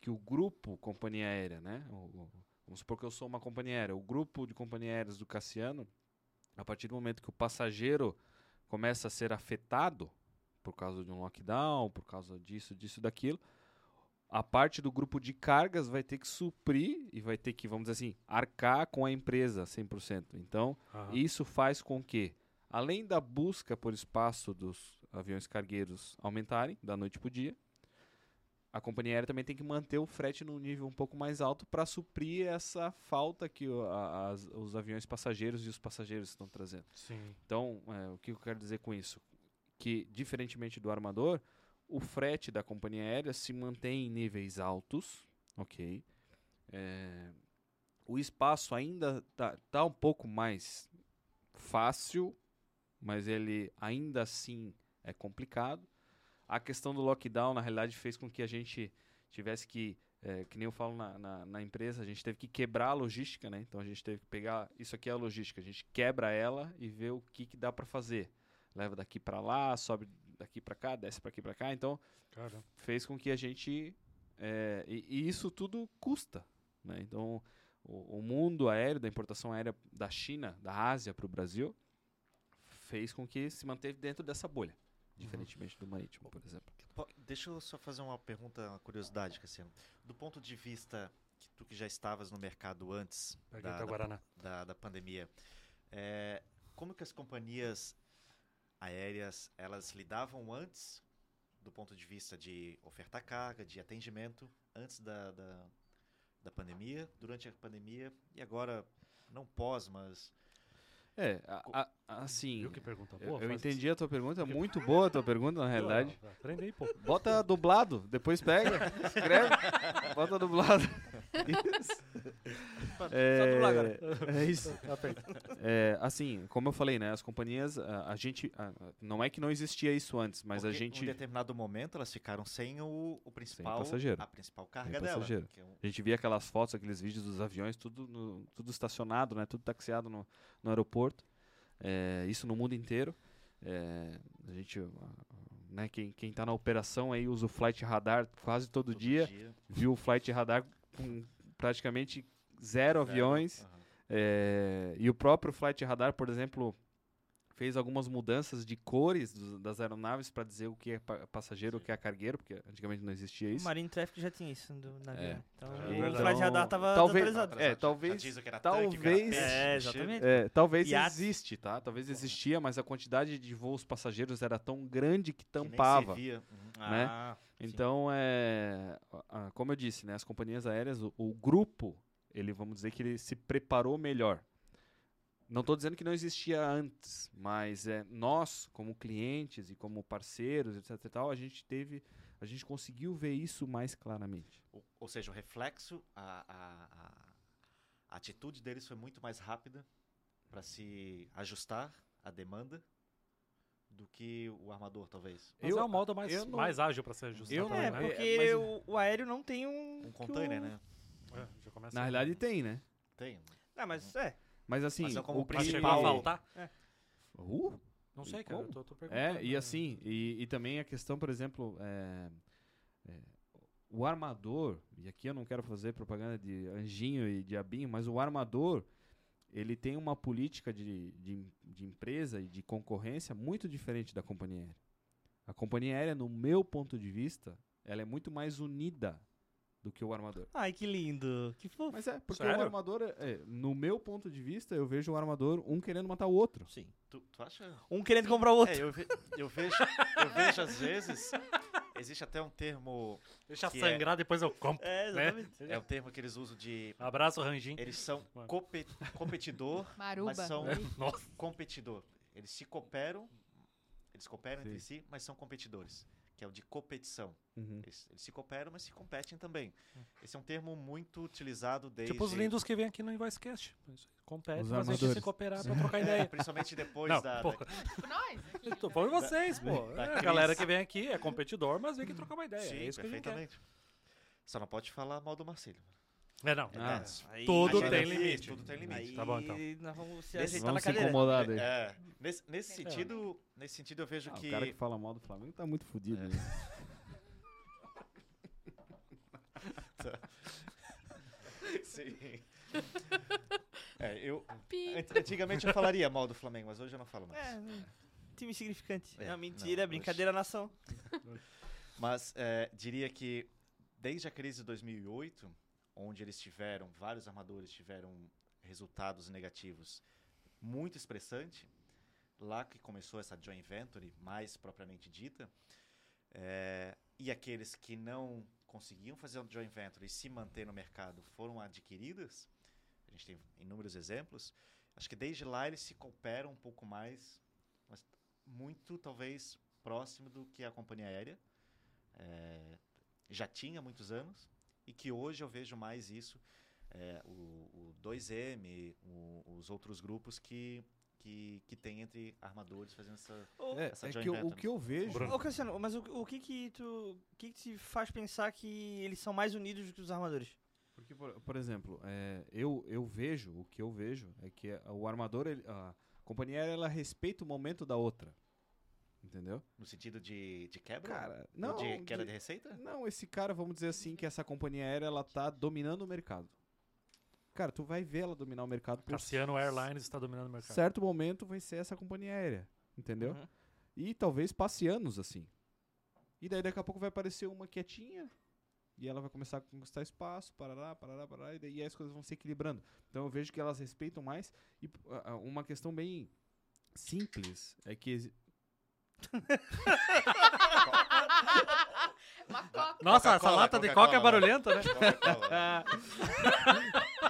que o grupo companhia aérea, né? o- o- vamos supor que eu sou uma companhia aérea, o grupo de companhia aéreas do Cassiano, a partir do momento que o passageiro começa a ser afetado por causa de um lockdown, por causa disso, disso, daquilo, a parte do grupo de cargas vai ter que suprir e vai ter que, vamos dizer assim, arcar com a empresa 100%. Então, Aham. isso faz com que, além da busca por espaço dos aviões cargueiros aumentarem da noite para o dia, a companhia aérea também tem que manter o frete num nível um pouco mais alto para suprir essa falta que o- a- as- os aviões passageiros e os passageiros estão trazendo. Sim. Então, é, o que eu quero dizer com isso? Que, diferentemente do armador, o frete da companhia aérea se mantém em níveis altos, ok? É, o espaço ainda tá, tá um pouco mais fácil, mas ele ainda assim é complicado. A questão do lockdown, na realidade, fez com que a gente tivesse que, é, que nem eu falo na, na, na empresa, a gente teve que quebrar a logística, né? Então a gente teve que pegar, isso aqui é a logística, a gente quebra ela e vê o que, que dá para fazer. Leva daqui para lá, sobe daqui para cá, desce para aqui para cá. Então Cara, fez com que a gente é, e, e isso tudo custa, né? Então o, o mundo aéreo da importação aérea da China, da Ásia para o Brasil fez com que se manteve dentro dessa bolha, diferentemente do marítimo, por exemplo. Deixa eu só fazer uma pergunta, uma curiosidade, Cassiano. Do ponto de vista que tu que já estavas no mercado antes da, da, da, da pandemia, é, como que as companhias aéreas elas lidavam antes do ponto de vista de ofertar carga, de atendimento, antes da, da, da pandemia, durante a pandemia e agora, não pós, mas É, a- a- assim, Viu que pergunta boa? eu entendi a tua pergunta, muito boa a tua pergunta, na realidade. Aprende aí, pô. Bota dublado, depois pega, escreve, bota dublado. Isso. Agora. É isso. <laughs> É, assim, como eu falei, né? As companhias, a, a gente. a- a- não é que não existia isso antes, mas a porque gente. em determinado momento elas ficaram sem o, o principal passageiro. a principal carga Sem dela, é um- A gente via aquelas fotos, aqueles vídeos dos aviões, tudo, no- tudo estacionado, né? Tudo taxiado no, no aeroporto. É, isso no mundo inteiro. É, a gente, né? Quem, quem tá na operação aí usa o flight radar quase todo, todo dia. Viu o flight radar com praticamente zero aviões. Aham. É, e o próprio Flight Radar, por exemplo, fez algumas mudanças de cores dos- das aeronaves para dizer o que é pa- passageiro, o que é cargueiro, porque antigamente não existia O isso. Marine Traffic já tinha isso do navio. É. né? Então, É o flight radar tava talvez, atualizado. é, talvez, que era tanque, que era talvez, peixe, É, encher. exatamente. é, talvez existe, tá? Talvez existia, mas a quantidade de voos passageiros era tão grande que Que nem tampava. se via. Uhum. né? Ah, sim. Então, é, a- a- como eu disse, né, as companhias aéreas, o, o grupo, ele vamos dizer que ele se preparou melhor. Não estou dizendo que não existia antes, mas é, nós, como clientes e como parceiros, etc. Tal, a gente teve, a gente conseguiu ver isso mais claramente. Ou, ou seja, o reflexo, a- a atitude deles foi muito mais rápida para se ajustar à demanda do que o armador, talvez. Mas Eu- é o modo mais, eu não- mais ágil pra ser ajustado. eu não- É, também, né? porque mas- o, o aéreo não tem um. Um container, o- né? É, já começa Na aí. realidade tem, né? Tem. Ah, mas é. Mas assim, Mas é como o Mas principal- a faltar? Uh, Não sei, E cara. Eu como? tô, tô perguntando. É, e né? assim, e, e também a questão, por exemplo, é, é, o armador, e aqui eu não quero fazer propaganda de anjinho e diabinho, mas o armador, ele tem uma política de, de, de empresa e de concorrência muito diferente da companhia aérea. A companhia aérea, no meu ponto de vista, ela é muito mais unida do que o armador. Ai, que lindo. Que fofo. Mas é, porque Sério? o armador, é- é, no meu ponto de vista, eu vejo o armador um querendo matar o outro. Sim. Tu, tu acha? Um querendo comprar o outro. É, eu, ve- eu vejo, eu vejo às vezes. <laughs> Existe até um termo. Deixa que é- sangrar, depois eu compro. É, né? exatamente. É um termo que eles usam de. Abraço, Ranjin. Eles são Mano. compe- competidor, <laughs> Maruba. mas são Nossa. competidor. Eles se cooperam eles cooperam entre Sim. si, mas são competidores, que é o de competição. Uhum. Eles, eles se cooperam, mas se competem também. Esse é um termo muito utilizado desde... Tipo os lindos que vêm aqui no Invoicecast. Compete, Os mas a gente se cooperar pra trocar É, ideia. principalmente depois Não, da, pô, da- Tipo nós aqui. Tô falando vocês, pô. da <laughs> É, a galera que vem aqui é competidor, mas vem aqui trocar uma ideia. Sim, é isso que a gente quer. perfeitamente. Só não pode falar mal do Marcelo. É, não. Ah, Aí- Tudo Aí tem é limite. Tudo tem limite. Aí Tá bom, então. nós vamos se Nesse- ajeitar na Vamos se incomodar daí. É, nesse, nesse sentido, nesse sentido eu vejo Ah, que O cara que fala mal do Flamengo tá muito fudido. É. né? <laughs> Sim. É, eu ant- antigamente eu falaria mal do Flamengo, mas hoje eu não falo mais. É, time significante. É, É, uma mentira, não, brincadeira nação. Mas é, diria que desde a crise de 2008, onde eles tiveram, vários armadores tiveram resultados negativos muito expressante, lá que começou essa joint venture mais propriamente dita, é, e aqueles que não conseguiam fazer um joint venture e se manter no mercado foram adquiridas, a gente tem inúmeros exemplos, acho que desde lá eles se cooperam um pouco mais, mas muito talvez próximo do que a companhia aérea, é, já tinha há muitos anos e que hoje eu vejo mais isso é, o, o 2M, o- os outros grupos que, que, que tem entre armadores fazendo essa. É, Essa é joint que eu- o que eu vejo. Ô, Cassiano, mas o, o que que tu... O que que te faz pensar que eles são mais unidos do que os armadores? Porque, por, por exemplo, é, eu, eu vejo, o que eu vejo é que o armador, ele- a companhia aérea, ela respeita o momento da outra. Entendeu? No sentido de, de quebra? Cara, Ou não. de queda de- de receita? Não, esse cara, vamos dizer assim, que essa companhia aérea, ela tá dominando o mercado. Cara, tu vai ver ela dominar o mercado por Cassiano Airlines está dominando o mercado. certo momento vai ser essa companhia aérea. Entendeu? Uhum. E talvez passe anos assim. E daí daqui a pouco vai aparecer uma quietinha. E ela vai começar a conquistar espaço, parará, parará, parará, e daí as coisas vão se equilibrando. Então eu vejo que elas respeitam mais. E ah, ah, uma questão bem simples é que. Exi- Uma coca. Nossa, essa lata de coca é barulhenta, né?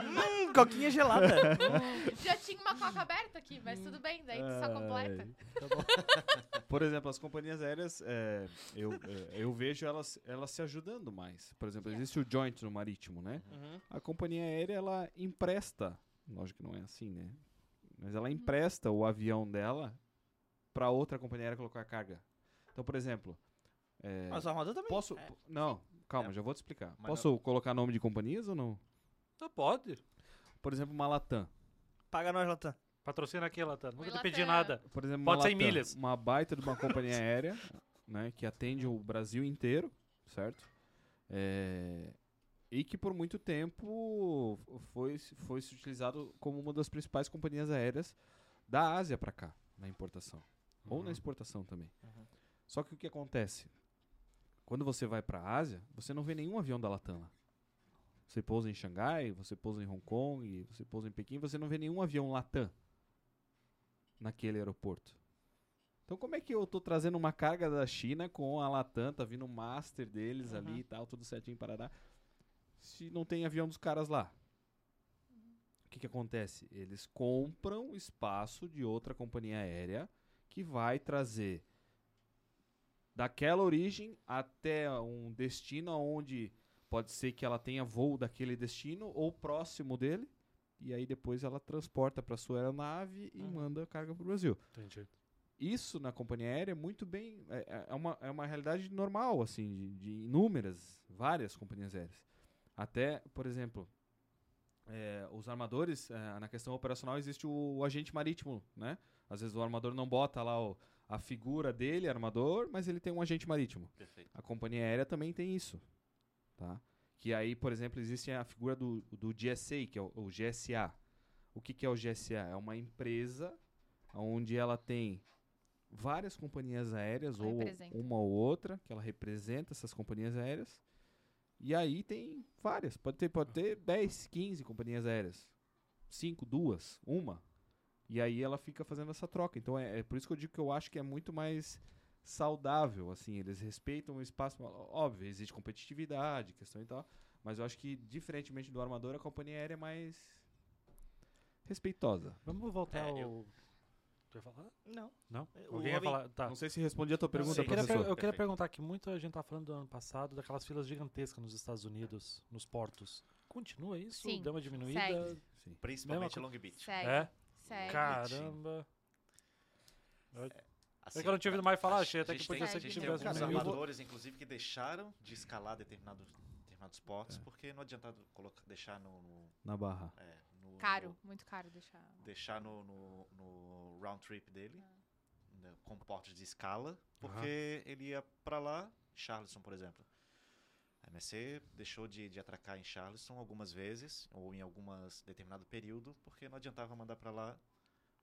Hum, coquinha gelada. Já tinha uma coca aberta aqui, mas tudo bem, daí tu só completa. Ai. <laughs> Por exemplo, as companhias aéreas, é, eu, é, eu vejo elas, elas se ajudando mais. Por exemplo, existe o joint no marítimo, né? Uhum. a companhia aérea ela empresta, lógico que não é assim, né? Mas ela empresta o avião dela para outra companhia aérea colocar carga. Então, por exemplo, é, Mas o armador também. posso, É. não, calma, É. já vou te explicar. Mas Posso colocar nome de companhias ou não? Não pode. Por exemplo, uma Latam. Paga nós, Latam. Patrocina aqui, Latam. Nunca Oi, te pedi nada. Por exemplo, Pode uma ser em Latam, milhas. uma baita de uma companhia <laughs> aérea, né, que atende o Brasil inteiro, certo? É, e que por muito tempo foi foi se utilizado como uma das principais companhias aéreas da Ásia para cá, na importação ou na Uhum. exportação também. Uhum. Só que o que acontece? Quando você vai para a Ásia, você não vê nenhum avião da Latam lá. Você pousa em Xangai, você pousa em Hong Kong, e você pousa em Pequim, você não vê nenhum avião Latam naquele aeroporto. Então como é que eu tô trazendo uma carga da China com a Latam, tá vindo um master deles Uhum. ali e tal, tudo certinho para se não tem avião dos caras lá? O que que acontece? Eles compram espaço de outra companhia aérea que vai trazer daquela origem até um destino onde pode ser que ela tenha voo daquele destino ou próximo dele e aí depois ela transporta para sua aeronave e Uhum. manda a carga para o Brasil. Entendi. Isso na companhia aérea é muito bem é, é- é uma, é uma realidade normal assim de, de inúmeras várias companhias aéreas. Até por exemplo é, os armadores é, na questão operacional existe o, o agente marítimo, né? Às vezes o armador não bota lá o- a figura dele, armador, mas ele tem um agente marítimo. Perfeito. A companhia aérea também tem isso, tá? Que aí, por exemplo, existe a figura do, do GSA, que é o, o GSA. O que, que é o GSA? É uma empresa onde ela tem várias companhias aéreas, Ela ou representa. uma ou outra, que ela representa essas companhias aéreas. E aí tem várias. Pode ter, pode ter 10, 15 companhias aéreas. 5, duas, uma. E aí ela fica fazendo essa troca. Então é, é por isso que eu digo que eu acho que é muito mais saudável, assim, eles respeitam o espaço, óbvio, existe competitividade, questão e tal, mas eu acho que diferentemente do armador, a companhia aérea é mais respeitosa. Vamos voltar É, ao... eu- Tu ia falar? Não. Não? O Alguém ia homem- falar? Tá. Não sei se respondi a tua pergunta, eu queria, per- eu queria perguntar que muita gente tá falando do ano passado daquelas filas gigantescas nos Estados Unidos, nos portos. Continua isso? Sim, Deu uma diminuída? segue. Sim. Principalmente Mesma Long Beach. Segue. É? Segue. Caramba. Assim, É que eu não tinha ouvido mais falar, achei até que podia tem- ser que tem tivesse alguns diminuído. armadores, inclusive, que deixaram de escalar determinados, determinados portos, porque não adianta colocar, deixar no... no, Na barra. é, no- Caro, muito caro deixar. deixar no, no, no round trip dele, Ah. né, com portos de escala, porque ele ia pra lá, Charleston, por exemplo. A MSC deixou de, de atracar em Charleston algumas vezes, ou em algumas determinado período, porque não adiantava mandar pra lá,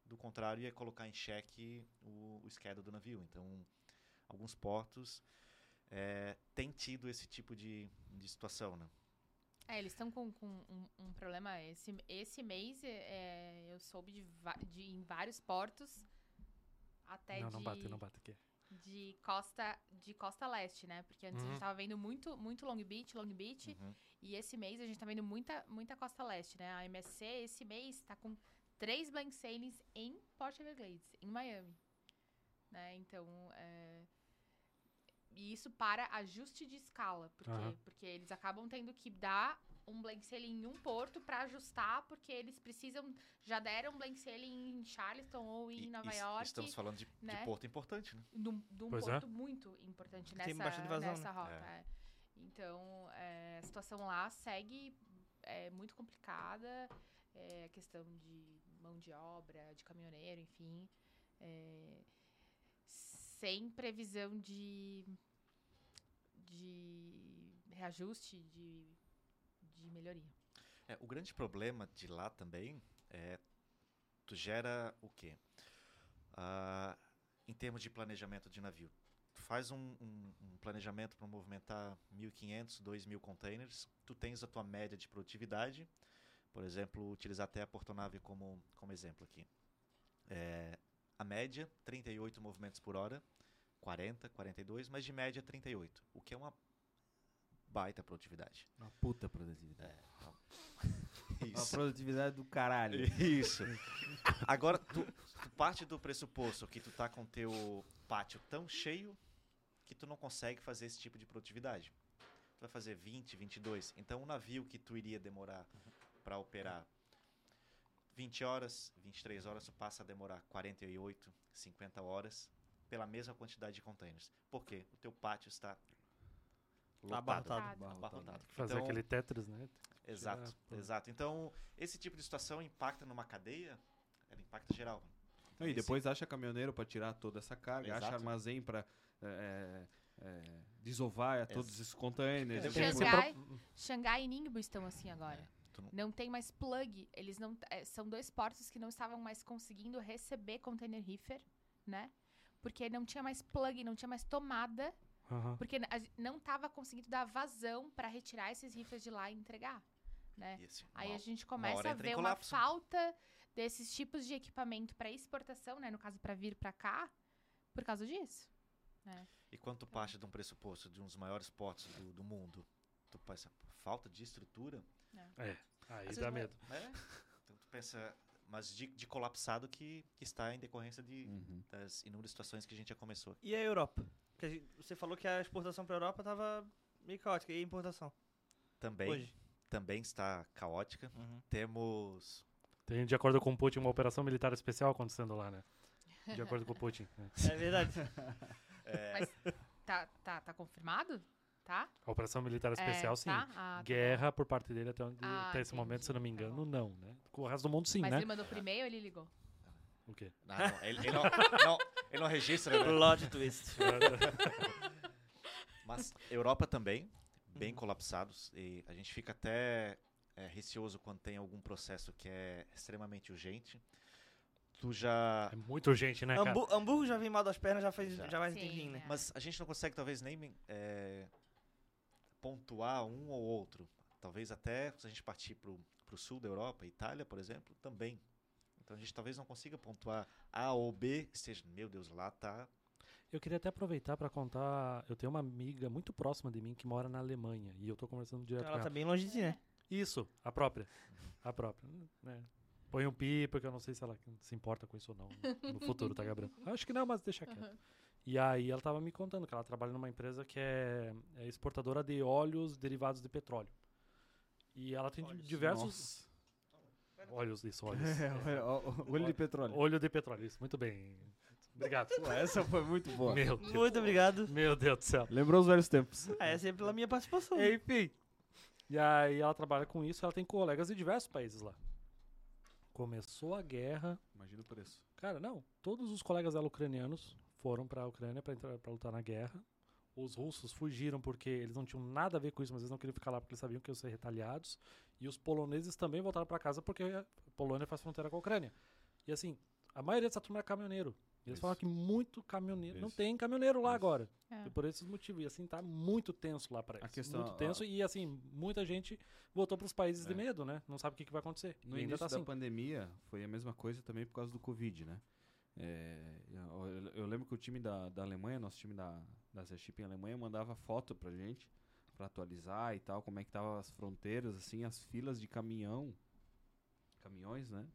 do contrário, ia colocar em xeque o, o schedule do navio. Então, alguns portos é, têm tido esse tipo de, de situação, né? É, eles estão com, com um, um problema. Esse, esse mês é, eu soube de, de em vários portos até Não, de, não bate, não bate aqui. De costa de costa leste, né? Porque antes a Uhum. gente tava vendo muito muito Long Beach, Long Beach, Uhum. e esse mês a gente tá vendo muita muita costa leste, né? A MSC esse mês tá com três blank sailings em Port Everglades, em Miami, né? Então, é, e isso para ajuste de escala, porque Aham. porque eles acabam tendo que dar um blank sailing em um porto para ajustar, porque eles precisam já deram blank sailing em Charleston ou em E- Nova e- York Estamos falando de, de né? porto importante, né? de um, de um Pois é. porto muito importante Tem nessa, bastante vazão, nessa né? rota. É. é. Então, é, a situação lá segue é, muito complicada. É, a questão de mão de obra, de caminhoneiro, enfim. é, sem previsão de, de reajuste, de, de melhoria. É, o grande problema de lá também é tu gera o quê? Ah, em termos de planejamento de navio. Tu faz um, um- um planejamento para movimentar 1.500, 2.000 containers, tu tens a tua média de produtividade, por exemplo, utilizar até a portonave como, como exemplo aqui. É, a média, 38 movimentos por hora, 40, 42, mas de média 38, o que é uma baita produtividade. Uma puta produtividade. É, <laughs> Uma isso. produtividade do caralho. Isso. Agora, tu, tu parte do pressuposto que tu tá com teu pátio tão cheio que tu não consegue fazer esse tipo de produtividade. Tu vai fazer 20, 22. Então, um navio que tu iria demorar para operar 20 horas, 23 horas, tu passa a demorar 48, 50 horas pela mesma quantidade de containers. Por quê? O teu pátio está lotado. Abarrotado. Abarrotado. Fazer Então, aquele Tetris, né? Exato, exato. Então, esse tipo de situação impacta numa cadeia, ela impacta geral. Então, E esse- depois acha caminhoneiro pra tirar toda essa carga, acha Exato. armazém pra é, é, desovar todos esses containers. É, tem esse Xangai, Xangai e Ningbo estão assim agora. É, não- Não tem mais plug. Eles não. é, são dois portos que não estavam mais conseguindo receber container reefer, né? Porque não tinha mais plug, não tinha mais tomada, Aham. porque não estava conseguindo dar vazão para retirar esses reefers de lá e entregar, né? e assim, Aí uma- a gente começa a ver uma falta desses tipos de equipamento para exportação, né? No caso, para vir para cá, por causa disso. E quando tu parte de um pressuposto de um dos maiores portos do, do mundo, tu pensa, falta de estrutura. É, aí às dá não é- medo. né? Então tu pensa, mas de, de colapsado que, que está em decorrência de, Uhum. das inúmeras situações que a gente já começou. E a Europa? Que a gente- você falou que a exportação pra Europa tava meio caótica. E a importação? Também, Hoje. também está caótica. Temos Tem, de acordo com o Putin, uma operação militar especial acontecendo lá, né? De acordo com o Putin. né? <laughs> É verdade. <laughs> é, Mas tá, tá, tá confirmado? Tá? A operação militar especial, É, sim. tá? Ah, tá Guerra por parte dele até, onde, Ah, até esse momento, entendi, se eu não me tá engano, bom. não, né? Com o resto do mundo, sim, Mas né? ele mandou por e-mail ou ele ligou? O quê? não, não, ele, ele não, não- ele não registra, né? Plot twist. <laughs> Mas Europa também, bem Uhum. colapsados. E a gente fica até é, receoso quando tem algum processo que é extremamente urgente. Tu já. É muito urgente, né, cara? Hambu- Hamburgo já vem mal das pernas, já faz, Já. já um Sim, tempinho, né? é. Mas a gente não consegue, talvez, nem é, pontuar um ou outro. Talvez até se a gente partir para o sul da Europa, Itália, por exemplo, também. Então a gente talvez não consiga pontuar A ou B, esteja, meu Deus, lá tá. Eu queria até aproveitar para contar. Eu tenho uma amiga muito próxima de mim que mora na Alemanha e eu tô conversando direto Ela com tá ela. bem longe de ti, né? Isso, a própria. A própria. Né? Põe um pi, porque eu não sei se ela se importa com isso ou não no- futuro, tá, Gabriel? <laughs> Acho que não, mas deixa quieto. Aham. E aí ela tava me contando que ela trabalha numa empresa que é, é exportadora de óleos derivados de petróleo. E ela tem diversos óleos, isso, óleos. <laughs> É, olho de petróleo. Olho de petróleo, isso, muito bem. Obrigado. Pô, essa foi muito boa. Meu Deus, Muito obrigado. meu Deus do céu. Lembrou os velhos tempos. Ah, essa é pela minha participação. Enfim. E aí ela trabalha com isso, ela tem colegas de diversos países lá. Começou a guerra. Imagina o preço. Cara, não. Todos os colegas dela ucranianos foram pra Ucrânia pra, entrar, pra lutar na guerra. Os russos fugiram porque eles não tinham nada a ver com isso, mas eles não queriam ficar lá porque eles sabiam que iam ser retaliados. E os poloneses também voltaram pra casa porque a Polônia faz fronteira com a Ucrânia. E assim, a maioria dessa turma é caminhoneiro. E eles Isso. falam que muito caminhoneiro. Não Isso. tem caminhoneiro lá Isso. agora. É. E por esses motivos. E assim, tá muito tenso lá pra eles. questão- muito tenso. E assim, muita gente voltou pros países de É. medo, né? Não sabe o que, que vai acontecer. No e ainda início tá da assim. pandemia, foi a mesma coisa também por causa do Covid, né? É, eu, eu lembro que o time da, da Alemanha, nosso time da, da Zé Shipping Alemanha, mandava foto pra gente, pra atualizar e tal, como é que tava as fronteiras, assim, as filas de caminhão, caminhões, né?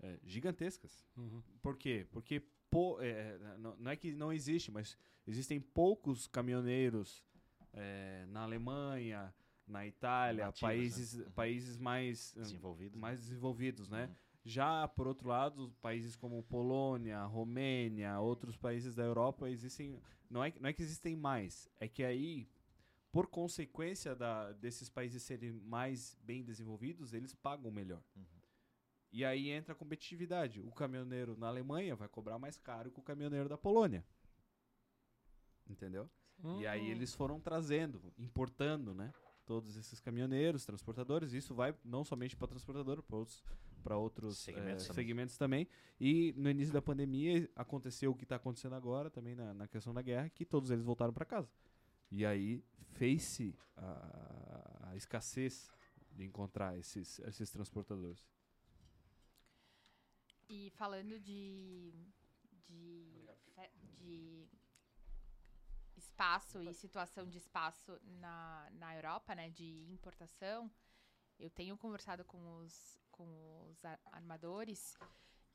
É, gigantescas. Uhum. Por quê? Porque po- é, não, não é que não existe, mas existem poucos caminhoneiros é, na Alemanha, na Itália, Nativos, países, né? Uhum. países mais, hum, Desenvolvido. mais desenvolvidos, né? Uhum. Já, por outro lado, países como Polônia, Romênia, outros países da Europa existem. Não é, não é que existem mais, é que aí, por consequência da, desses países serem mais bem desenvolvidos, eles pagam melhor. Uhum. E aí entra a competitividade. O caminhoneiro na Alemanha vai cobrar mais caro que o caminhoneiro da Polônia. Entendeu? E aí Uhum. eles foram trazendo, importando, né? Todos esses caminhoneiros, transportadores. Isso vai não somente para transportador, para outros, pra outros Segmentos eh, também. segmentos também. E no início da pandemia aconteceu o que está acontecendo agora também na, na questão da guerra, que todos eles voltaram para casa. E aí fez-se a, a escassez de encontrar esses, esses transportadores. E falando de, de, de espaço e situação de espaço na, na Europa, né, de importação, eu tenho conversado com os, com os ar- armadores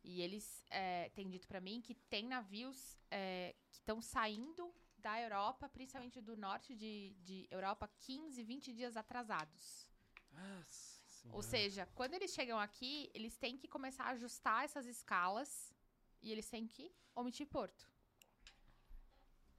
e eles eh, têm dito para mim que tem navios eh, que estão saindo da Europa, principalmente do norte de, de Europa, 15, 20 dias atrasados. Nossa Ou seja, quando eles chegam aqui, eles têm que começar a ajustar essas escalas e eles têm que omitir porto.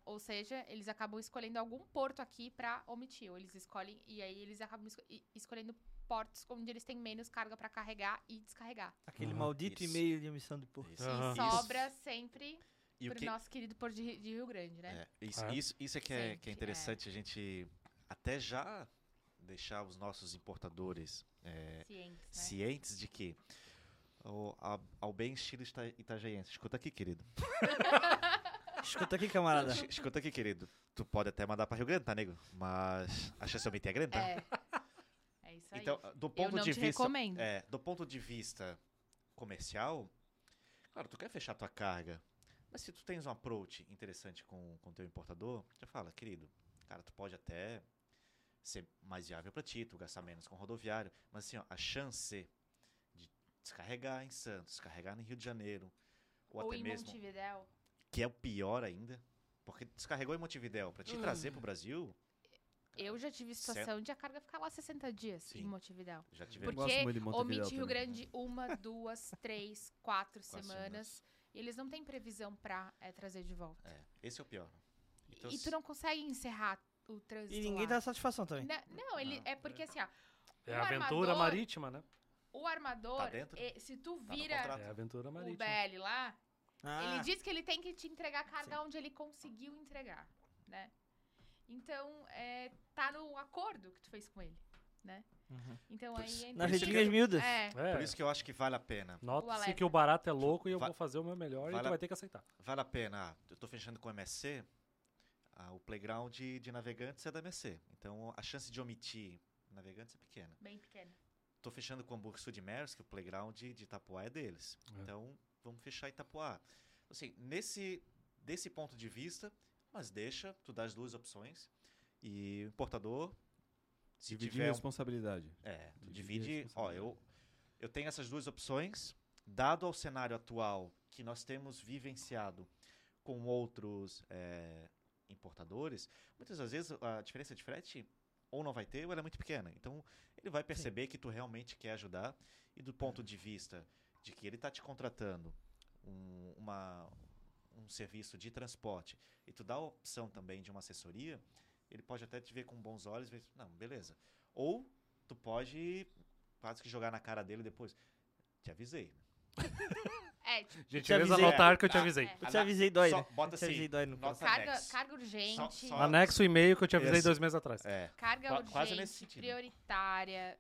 Ou seja, eles acabam escolhendo algum porto aqui pra omitir. Ou eles escolhem. E aí eles acabam esco- escolhendo portos onde eles têm menos carga pra carregar e descarregar. Aquele Aham. maldito e-mail de emissão de porto. Isso. E sobra sempre E o pro que, nosso querido Porto de, de Rio Grande, né? É, isso, É. isso, isso é que é, que é Sempre, é. interessante a gente até já deixar os nossos importadores é, Cientes, né? cientes de que o, a, ao bem estilo ita- itajaiense. Escuta aqui, querido. <laughs> Escuta aqui, camarada. Es- Escuta aqui, querido. Tu pode até mandar pra Rio Grande, tá, nego? Mas a chance de aumentar é grande, tá? É. É isso aí. Então, do Eu ponto não de te vista. recomendo. É, do ponto de vista comercial, claro, tu quer fechar tua carga. Mas se tu tens um approach interessante com o teu importador, já fala, querido, cara, tu pode até ser mais viável pra ti, tu gastar menos com rodoviário, mas assim, ó, a chance de descarregar em Santos, descarregar em Rio de Janeiro, ou, Ou até em mesmo, Montevidéu. Que é o pior ainda, porque descarregou em Montevidéu, pra te trazer pro Brasil, Eu já tive situação de a carga ficar lá 60 dias Sim. em Montevidéu. já tivemos. Porque gosto muito de Montevidéu omite Rio. Grande <laughs> uma, duas, três, quatro Quatro semanas. E eles não têm previsão pra eh, trazer de volta. É, esse é o pior. Então, e tu não consegue encerrar o trânsito E ninguém lá. dá satisfação também. Na- Não, ele, Não, é porque assim, ó, É o a aventura armador- marítima, né? o armador, Tá dentro? eh, se tu Tá vira contrato. É a aventura o. BL lá, Ah, ele diz que ele tem que te entregar a carga onde ele conseguiu entregar, né? Então, é, tá no acordo que tu fez com ele, né? Uhum. Então Por aí isso- entra... Nas Por isso letrinhas que- miúdas. É, É, Por isso que eu acho que vale a pena. Nota-se que o barato é louco e eu Va- vou fazer o meu melhor e vale tu a- vai ter que aceitar. Vale a pena. Ah, eu tô fechando com o MSC, ah, o playground de, de navegantes é da MSC. Então a chance de omitir navegantes é pequena. bem pequeno. Tô fechando com o Hamburgo Sud Maersk, o playground de, de Itapuá é deles. É. Então vamos fechar Itapuá. Assim, nesse desse ponto de vista, mas deixa, tu dá as duas opções e o importador se Dividir a um responsabilidade. É, tu divide. Ó, eu. eu tenho essas duas opções. Dado ao cenário atual que nós temos vivenciado com outros é, importadores, muitas das vezes a diferença de frete ou não vai ter ou ela é muito pequena. Então ele vai perceber que tu realmente quer ajudar e do ponto de vista de que ele está te contratando um, uma, um serviço de transporte e tu dá a opção também de uma assessoria, ele pode até te ver com bons olhos e ver, não, beleza. Ou tu pode quase que jogar na cara dele depois. Te avisei. <laughs> É, tipo, Gentileza anotar que eu te Ah, avisei. é. Eu te avisei dói, Só bota Eu te avisei assim, dói no carga, carga urgente. Só- só- Anexo o e-mail que eu te avisei Esse. dois meses atrás. É. Carga Qua- urgente, quase nesse sentido. prioritária.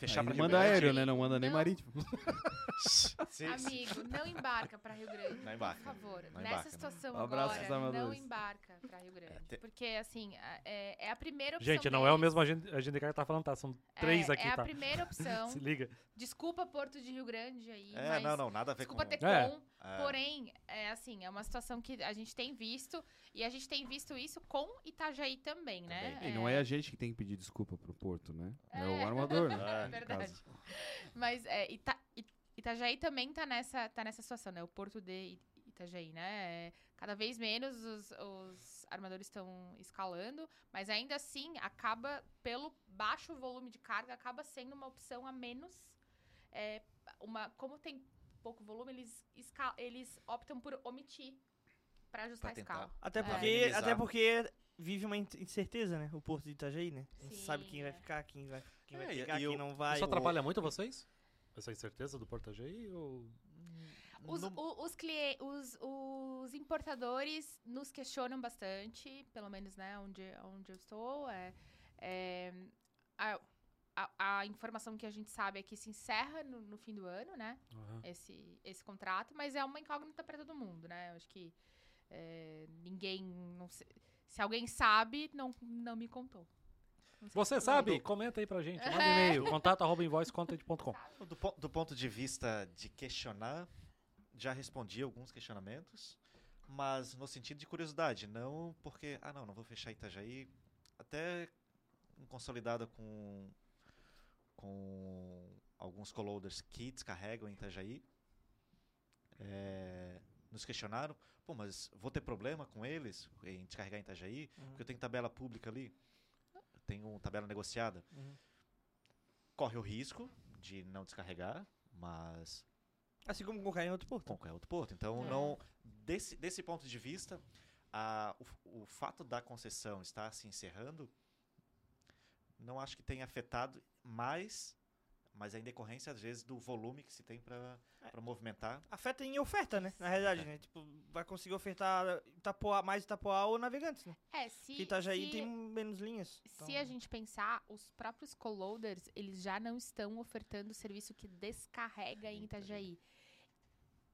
Fechar Rio manda Grande. aéreo, né? Não manda nem Não. marítimo. <laughs> Sim. Amigo, não embarca pra Rio Grande. Não embarca. Por favor. Não Nessa embarca, né? situação Um abraço agora, não embarca pra Rio Grande. te- Porque, assim, a- é, é a primeira opção Gente, não é o deles. mesmo agente, agente que tá falando, tá? São três é, aqui, É a tá? primeira <laughs> opção. Se liga. Desculpa Porto de Rio Grande aí, É, mas... não, não, nada a ver Desculpa com... ter É. com, É. porém, é assim, é uma situação que a gente tem visto, e a gente tem visto isso com Itajaí também, né? Também. E não é a gente que tem que pedir desculpa pro Porto, né? É, o É. armador, né? É, É verdade. caso. Mas é, Ita, It- Itajaí também tá nessa, tá nessa situação, né? O Porto de It- Itajaí, né? É, cada vez menos os, os armadores estão escalando, mas ainda assim acaba, pelo baixo volume de carga, acaba sendo uma opção a menos. É, uma, como tem pouco volume, eles, eles optam por omitir para ajustar Pra a escala. Até É. porque, Minimizar. até porque vive uma in- incerteza, né? O Porto de Itajaí, né? Não Sim, sabe quem vai ficar, quem vai, quem vai É, e- ficar, e quem eu- não vai. Isso ou- atrapalha muito vocês? Essa incerteza do Portageí ou... Os, o- os, clie- os, os importadores nos questionam bastante, pelo menos, né, onde, onde eu estou. É, é, a, a, a informação que a gente sabe é que se encerra no, no fim do ano, né, Aham. esse, esse contrato, mas é uma incógnita para todo mundo, né? Eu acho que é, ninguém. Não sei- se alguém sabe, não, não me contou. Você sabe? Comenta aí pra gente. Manda um e-mail. Contato arroba invoicecontent.com. Do, do ponto de vista de questionar, já respondi alguns questionamentos, mas no sentido de curiosidade, não porque, ah não, não vou fechar Itajaí, até consolidada com, com alguns coloaders que descarregam em Itajaí, é, nos questionaram, pô, mas vou ter problema com eles em descarregar em Itajaí, Uhum. porque eu tenho tabela pública ali, eu tenho tabela negociada. Uhum. Corre o risco de não descarregar, mas Assim como qualquer em outro porto. com qualquer outro porto. Então, É. não desse, desse ponto de vista, a, o, o fato da concessão estar se encerrando, não acho que tenha afetado mais, mas é em decorrência, às vezes, do volume que se tem para movimentar. Afeta em oferta, né? Na realidade, né? Tipo, vai conseguir ofertar Itapoá, mais Itapoá ou Navegantes, né? É, se, Porque Itajaí se- tem menos linhas. Se então- a gente pensar, os próprios co-loaders, eles já não estão ofertando o serviço que descarrega em Itajaí.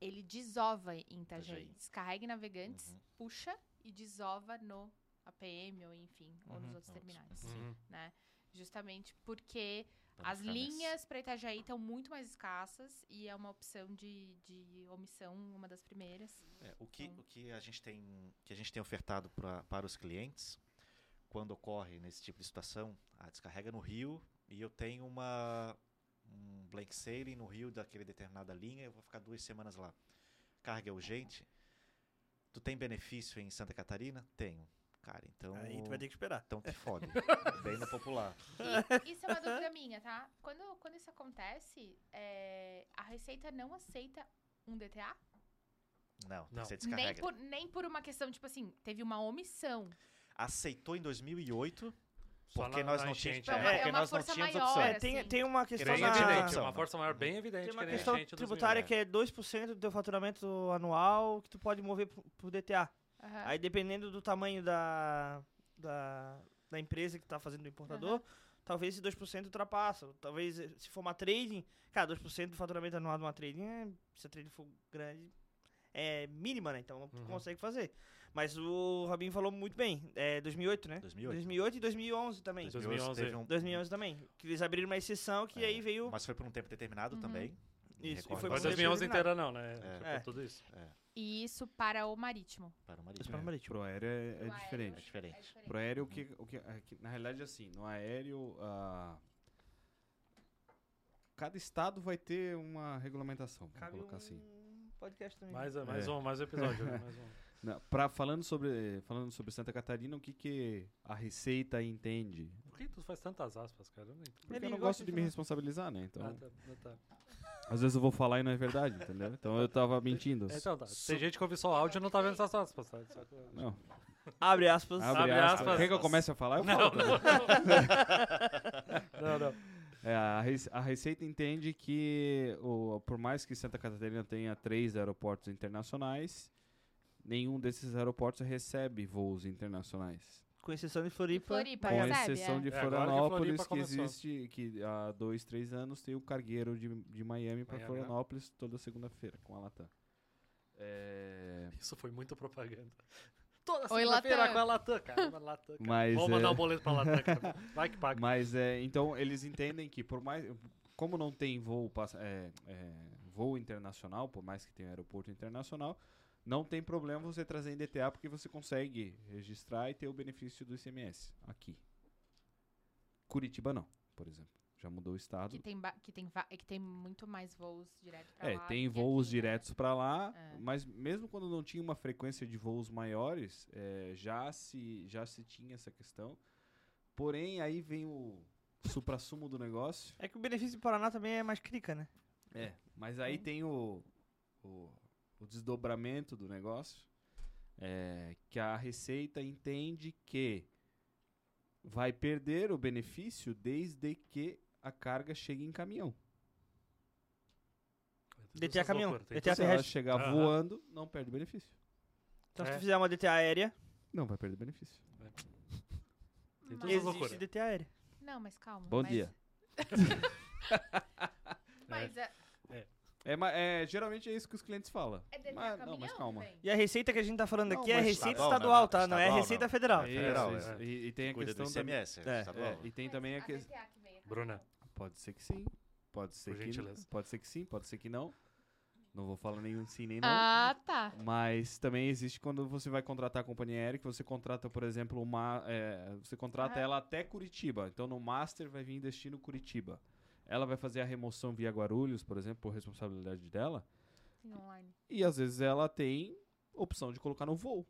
Ele desova em Itajaí. Itajaí. Descarrega em navegantes, Uhum. puxa e desova no APM ou enfim, ou nos Uhum. outros terminais, Uhum. né? Justamente porque as linhas para Itajaí estão muito mais escassas e é uma opção de, de omissão, uma das primeiras. É, o, que, Então- o que a gente tem que a gente tem ofertado pra, para os clientes quando ocorre nesse tipo de situação, a descarrega no Rio e eu tenho uma um blank sailing no Rio daquele determinada linha, eu vou ficar duas semanas lá. Carga é urgente. Tu tem benefício em Santa Catarina? Tenho. Cara, então Aí tu vai ter que esperar. então te fode. <laughs> Bem na popular. E isso é uma dúvida minha, tá? Quando, quando isso acontece, é, a Receita não aceita um DTA? Não, tem Não. que ser Nem descarrega. por, nem por uma questão, tipo assim, teve uma omissão. Aceitou em 2008 Só porque na- nós na não tínhamos, né? é, É porque uma nós não força tínhamos maior, opção. É, tem, assim. tem uma questão Bem na- evidente, uma força maior bem evidente Tem que uma nem questão tributária 2009. que é 2% do teu faturamento anual que tu pode mover por, por DTA. Aham. Aí dependendo do tamanho da, da, da empresa que tá fazendo o importador, talvez esse 2% ultrapassa. Talvez eh, se for uma trading, cara, 2% do faturamento anual de uma trading, é, se a trading for grande, é mínima, né? Então tu Uhum. consegue fazer. Mas o Robinho falou muito bem, é 2008, né? 2008. 2008 e 2011 também. 2011. teve um- 2011 também. Que eles abriram uma exceção que É, aí veio... Mas foi por um tempo determinado Uhum. também. Isso, e foi bastante. 2011 terminado. inteira não, né? É. É. tudo isso. E isso para o marítimo. Para o Isso marítimo. para o marítimo. Pro aéreo é, é O aéreo É diferente. diferente. Pro aéreo, o que, o que, é que, na realidade, assim, no aéreo, ah, cada estado vai ter uma regulamentação, vamos Cabe colocar um assim. podcast também. Mais, mais É. um, mais um episódio. né? Mais um. <laughs> Não, pra, falando, sobre, falando sobre Santa Catarina, o que, que a Receita entende? Por que tu faz tantas aspas, cara? Eu. Porque Ele eu não gosto de de me responsabilizar, né? Então, Ah, tá, tá. Às vezes eu vou falar e não é verdade, entendeu? Então eu tava mentindo. Então tá. Tem gente que ouve só o áudio e não tá vendo essas aspas, tá? Só que- Não, Abre aspas. abre, Abre aspas. aspas. Quer que eu comece a falar? Eu Não, falo. não, <laughs> não. não. É, a, a Receita entende que, o, por mais que Santa Catarina tenha três aeroportos internacionais, nenhum desses aeroportos recebe voos internacionais. Com exceção de Floripa. Floripa, Com recebe, exceção é. de É, que Florianópolis, Floripa que, começou. existe, que há dois, três anos tem o cargueiro de, de Miami para né? Florianópolis toda segunda-feira com a Latam. É, Isso foi muito propaganda. Toda segunda-feira com a Latam, cara. Latam, cara. Mas, Vamos mandar é- um boleto pra Latam, cara. <laughs> Vai que paga. Mas é, então eles entendem que por mais como não tem voo é, é, voo internacional, por mais que tenha aeroporto internacional, não tem problema você trazer em DTA porque você consegue registrar e ter o benefício do ICMS aqui. Curitiba não, por exemplo. Já mudou o estado. Que tem, que, tem va- que tem muito mais voos direto pra É, lá. tem do que voos aqui, né? diretos para lá, É. mas mesmo quando não tinha uma frequência de voos maiores, é, já, se, já se tinha essa questão. Porém, aí vem o supra-sumo do negócio. É que o benefício do Paraná também é mais crica, né? É, mas aí tem o, o, o desdobramento do negócio, é, que a Receita entende que vai perder o benefício desde que a carga chegue em caminhão. DTA caminhão, Loucura, tem DTA Se ela chegar voando, não perde benefício. Então se É. tu fizer uma DTA aérea, Não vai perder benefício. Tem todas as loucuras. existe DTA aérea. Não, mas calma. Bom mas- dia. <laughs> <laughs> Mas é, É, é, geralmente é isso que os clientes falam. é DTA Mas- caminhão, não, mas calma. E a receita que a gente tá falando Não, aqui é receita estadual, né? estadual, Não, tá? Não é a estadual, receita não. federal. É federal, Isso, é. E, e tem a Cuida do questão também. ICMS, É, estadual. é, e tem também a questão. Que. Bruna, Pode ser que sim, pode ser Por que gentileza. não, pode ser que sim, pode ser que não. Não vou falar nem sim nem não. Ah, tá. Mas também existe quando você vai contratar a companhia aérea, que você contrata, por exemplo, uma, é, você contrata Ah. ela até Curitiba. Então no Master vai vir destino Curitiba. Ela vai fazer a remoção via Guarulhos, por exemplo, por responsabilidade dela. Sim, online. E às vezes ela tem opção de colocar no voo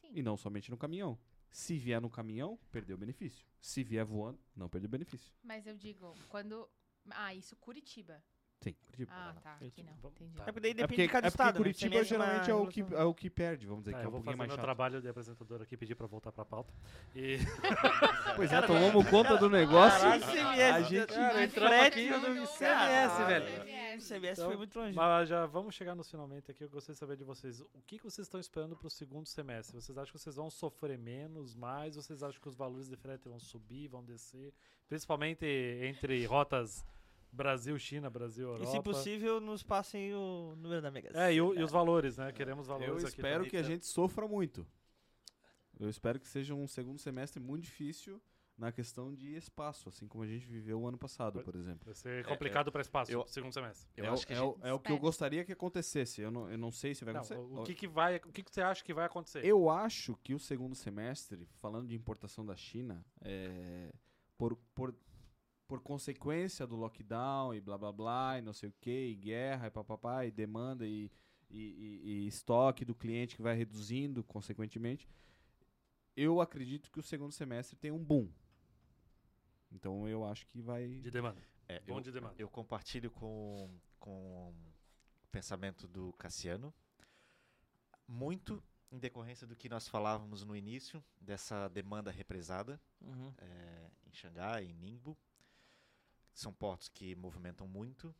Sim. e não somente no caminhão. Se vier no caminhão, perdeu o benefício. Se vier voando, não perdeu o benefício. Mas eu digo, quando. Ah, isso Curitiba. Sim, Curitiba. Ah, tá. Aqui Curitiba. não. Entendi. tá. É porque daí É depende porque, de cada é porque estado. né? Curitiba é uma geralmente é o, que, é o que perde, vamos dizer, Tá, que é eu um vou pouquinho fazer mais meu chato. trabalho de apresentador aqui, pedir pra voltar pra pauta. E... <laughs> Pois é, tomamos conta do negócio. A gente- Cara, frete aqui do no CMS, Ah, velho. CMS. O CMS Então, foi muito longe. Mas já vamos chegar nos finalmente aqui. Eu gostaria de saber de vocês. O que, que vocês estão esperando para o segundo semestre? Vocês acham que vocês vão sofrer menos, mais? Vocês acham que os valores de frete vão subir, vão descer? Principalmente entre rotas Brasil, China, Brasil, E Europa. se possível, nos passem o número da Mega É, e, o- e Sena. os valores, né? Queremos valores Eu aqui. espero também. que a gente sofra muito. Eu espero que seja um segundo semestre muito difícil na questão de espaço, assim como a gente viveu o ano passado, por exemplo. Vai ser complicado para espaço, eu- segundo semestre. Eu é, acho o- que é, o, é o que eu gostaria que acontecesse. Eu não, eu não sei se vai Não, acontecer. o, o que, que vai, o que, que você acha que vai acontecer? Eu acho que o segundo semestre, falando de importação da China, é, por, por, por consequência do lockdown e blá blá blá, e não sei o que, e guerra, e papapá, e demanda, e, e, e- e estoque do cliente que vai reduzindo consequentemente, eu acredito que o segundo semestre tem um boom. Então eu acho que vai. De demanda. É, Bom eu, de demanda. eu compartilho com, com o pensamento do Cassiano, muito em decorrência do que nós falávamos no início, dessa demanda represada Uhum. é, em Xangai, em Ningbo. São portos que movimentam muito.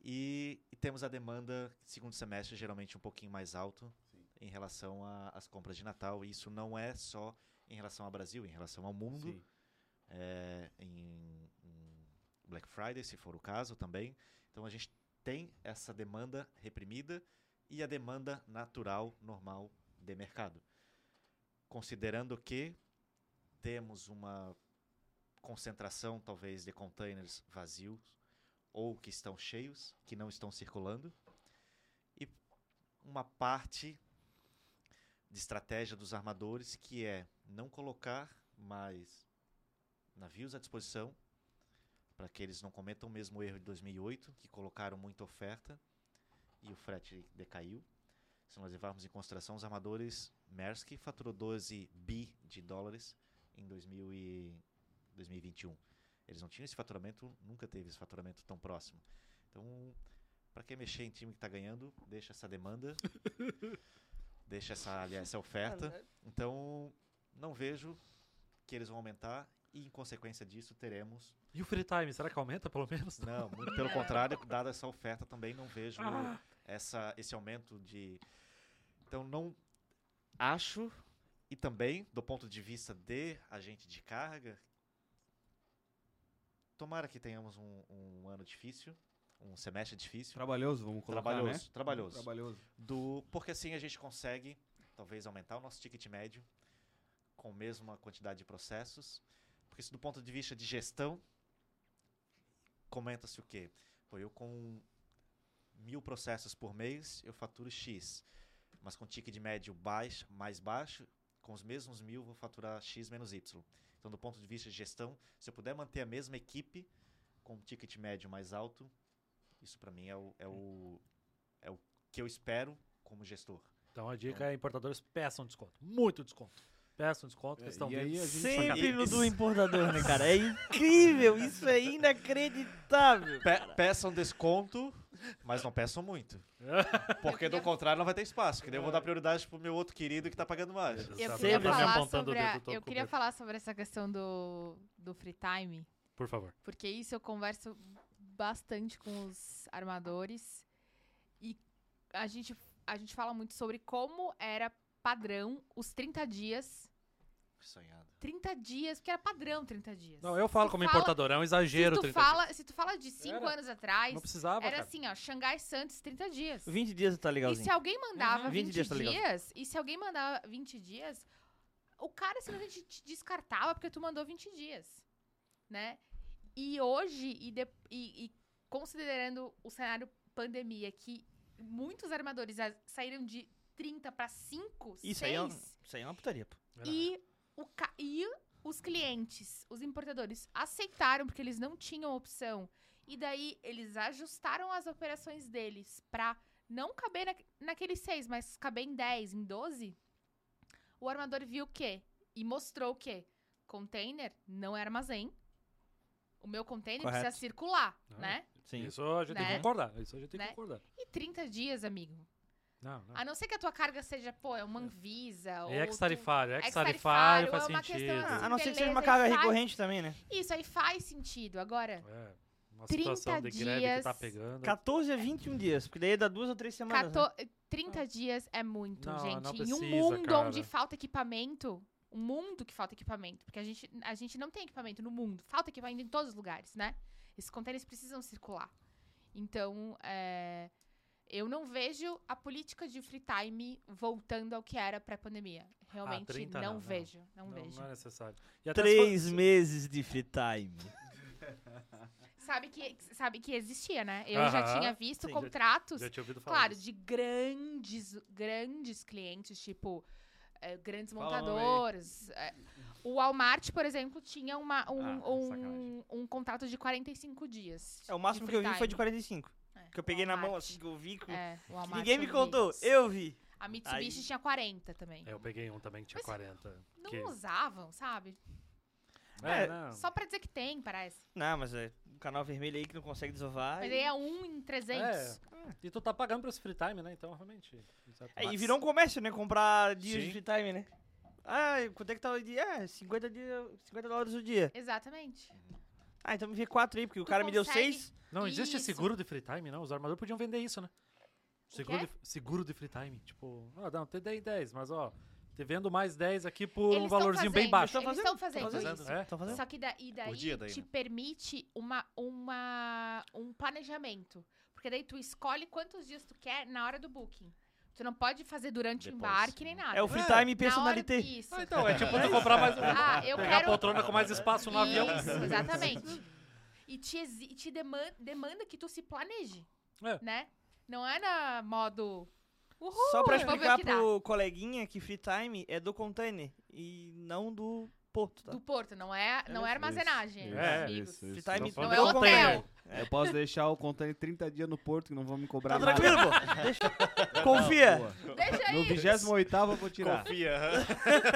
E, e temos a demanda, segundo semestre, geralmente um pouquinho mais alto em relação às compras de Natal. E isso não é só em relação ao Brasil, em relação ao mundo Sim. é, em, em Black Friday, se for o caso também. Então a gente tem essa demanda reprimida e a demanda natural, normal de mercado. Considerando que temos uma concentração, talvez, de containers vazios ou que estão cheios, que não estão circulando, e uma parte de estratégia dos armadores que é não colocar mais navios à disposição para que eles não cometam o mesmo erro de 2008, que colocaram muita oferta e o frete decaiu. Se nós levarmos em consideração os armadores, Maersk faturou 12 bi de dólares em 2000 e 2021. Eles não tinham esse faturamento, nunca teve esse faturamento tão próximo. Então, para que mexer em time que está ganhando, deixa essa demanda, <laughs> deixa essa, aliás, essa oferta. Então, não vejo que eles vão aumentar e, em consequência disso, teremos. E o free time, será que aumenta pelo menos? Não, muito pelo <laughs> contrário, dada essa oferta também, não vejo Ah. essa, esse aumento de. Então, não acho, e também, do ponto de vista de agente de carga, tomara que tenhamos um, um ano difícil, um semestre difícil. Trabalhoso, vamos colocar, Trabalhoso, né? trabalhoso. Trabalhoso. Do, porque assim a gente consegue, talvez, aumentar o nosso ticket médio com a mesma quantidade de processos. Porque isso do ponto de vista de gestão, comenta-se o quê? Pô, eu com mil processos por mês, eu faturo X. Mas com ticket médio baixo, mais baixo, com os mesmos mil, vou faturar X menos Y. Então, do ponto de vista de gestão, se eu puder manter a mesma equipe com um ticket médio mais alto, isso para mim é o, é, o, é o que eu espero como gestor. Então a dica é importadores peçam desconto. Muito desconto. Peçam desconto, É, estão e aí a gente Sempre no do importador, né, cara? É <laughs> incrível, isso é inacreditável. Pe peçam desconto, mas não peçam muito. <laughs> Porque do contrário não vai ter espaço. Que daí eu vou dar prioridade pro meu outro querido que tá pagando mais. Eu queria, falar sobre, a- eu queria falar sobre essa questão do, do free time, Por favor. porque isso eu converso bastante com os armadores e a gente, a gente fala muito sobre como era padrão os 30 dias. Sonhado. 30 dias, porque era padrão 30 dias. Não, eu falo Se como fala- importador, é um exagero. Se tu, 30 fala, se tu fala de 5 Era. anos atrás, Não precisava, era cara. assim, ó, Xangai Santos 30 dias. 20 dias tá E legalzinho. se alguém mandava Uhum. 20, 20 dias tá legal. dias, e se alguém mandava 20 dias, o cara simplesmente te descartava porque tu mandou 20 dias, né? E hoje, e, de- e- e considerando o cenário pandemia, que muitos armadores saíram de 30 para 5, Isso 6, aí, é isso aí é uma putaria, pô. e, o ca- e os clientes, os importadores, aceitaram porque eles não tinham opção. E daí eles ajustaram as operações deles pra não caber na, naqueles seis, mas caber em 10, em 12. O armador viu o quê? E mostrou o quê? Container não é armazém. O meu container Correto. precisa circular, Ah, né? Sim. Isso a gente tem que Né? concordar. Isso a gente tem que Né? concordar. E 30 dias, amigo. Não, não. A não ser que a tua carga seja, pô, é uma Anvisa. ou É ex-tarifário. Ex-tarifário, Ex-tarifário faz é uma sentido. questão. Ah, a não ser que seja uma carga recorrente também, né? Isso aí faz sentido. Agora, É, uma 30 situação de greve que dias, tá pegando. 14 a 21 dias, porque daí dá duas ou três semanas. né? cato- 30 dias é muito, Não, gente. não em um precisa, mundo cara. onde falta equipamento, um mundo que falta equipamento, porque a gente, a gente não tem equipamento no mundo, falta equipamento em todos os lugares, né? Esses containers precisam circular. Então, é, eu não vejo a política de free time voltando ao que era pré-pandemia. Realmente 30 não, não. Vejo, não, Não, vejo. não é necessário. E até Três meses de free time. <laughs> Sabe, que, sabe que existia, né? Eu já Aham, tinha visto sim, já- contratos Já tinha ouvido falar Claro, disso. de grandes, grandes clientes, tipo, eh, grandes Fala montadores. eh, o Walmart, por exemplo, tinha uma, um, Ah, um, um contrato de 45 dias. É, o máximo que eu vi foi de time. 45. Que eu peguei na mão, assim, que eu vi. Que É, o ninguém me contou, eu vi. A Mitsubishi Aí- tinha 40 também. É, eu peguei um também que tinha Mas 40. Não que- usavam, sabe? É, É, não. Só pra dizer que tem, parece. Não, mas é um canal vermelho aí que não consegue desovar. Mas e- aí é um em 300. É. E tu tá pagando por esse free time, né? Então, realmente. exato. É, e Mas- virou um comércio, né? Comprar dias de Sim. free time, né? Ah, quanto é que tá o dia? É, 50, dia, 50 dólares o dia. Exatamente. Ah, então me vê quatro aí, porque o Tu cara me deu consegue- seis. Não, existe Isso. seguro de free time, não? Os armadores podiam vender isso, né? Seguro quê? de, seguro de free time. Tipo, ah, não, te dei 10, mas ó, te vendo mais 10 aqui por Eles um tão valorzinho bem fazendo, baixo. Eles estão fazendo, Tão fazendo, isso. é? Estão fazendo? Só que da, e daí dia daí, te né? permite uma, uma, um planejamento. Porque daí tu escolhe quantos dias tu quer na hora do booking. Tu não pode fazer durante o Depois. embarque nem nada. É o free É, time Na hora- personalité. Isso. Ah, então, é tipo tu comprar mais. Ah, eu pegar quero... a poltrona com mais espaço no avião. Isso, exatamente. <laughs> E te, exi- te demanda, demanda que tu se planeje, É. né? Não é na modo... Uhul, Só pra eu vou ver o explicar que dá. pro coleguinha que free time é do container e não do porto, tá? Do porto, não é, não é armazenagem, isso, meus é, amigos. isso, isso. Então, Não falando é do hotel. container. Eu posso deixar o container 30 dias no porto que não vão me cobrar Tá nada. tranquilo, pô. <laughs> Deixa. Confia. Boa. Deixa No aí. 28 eu vou tirar. Confia.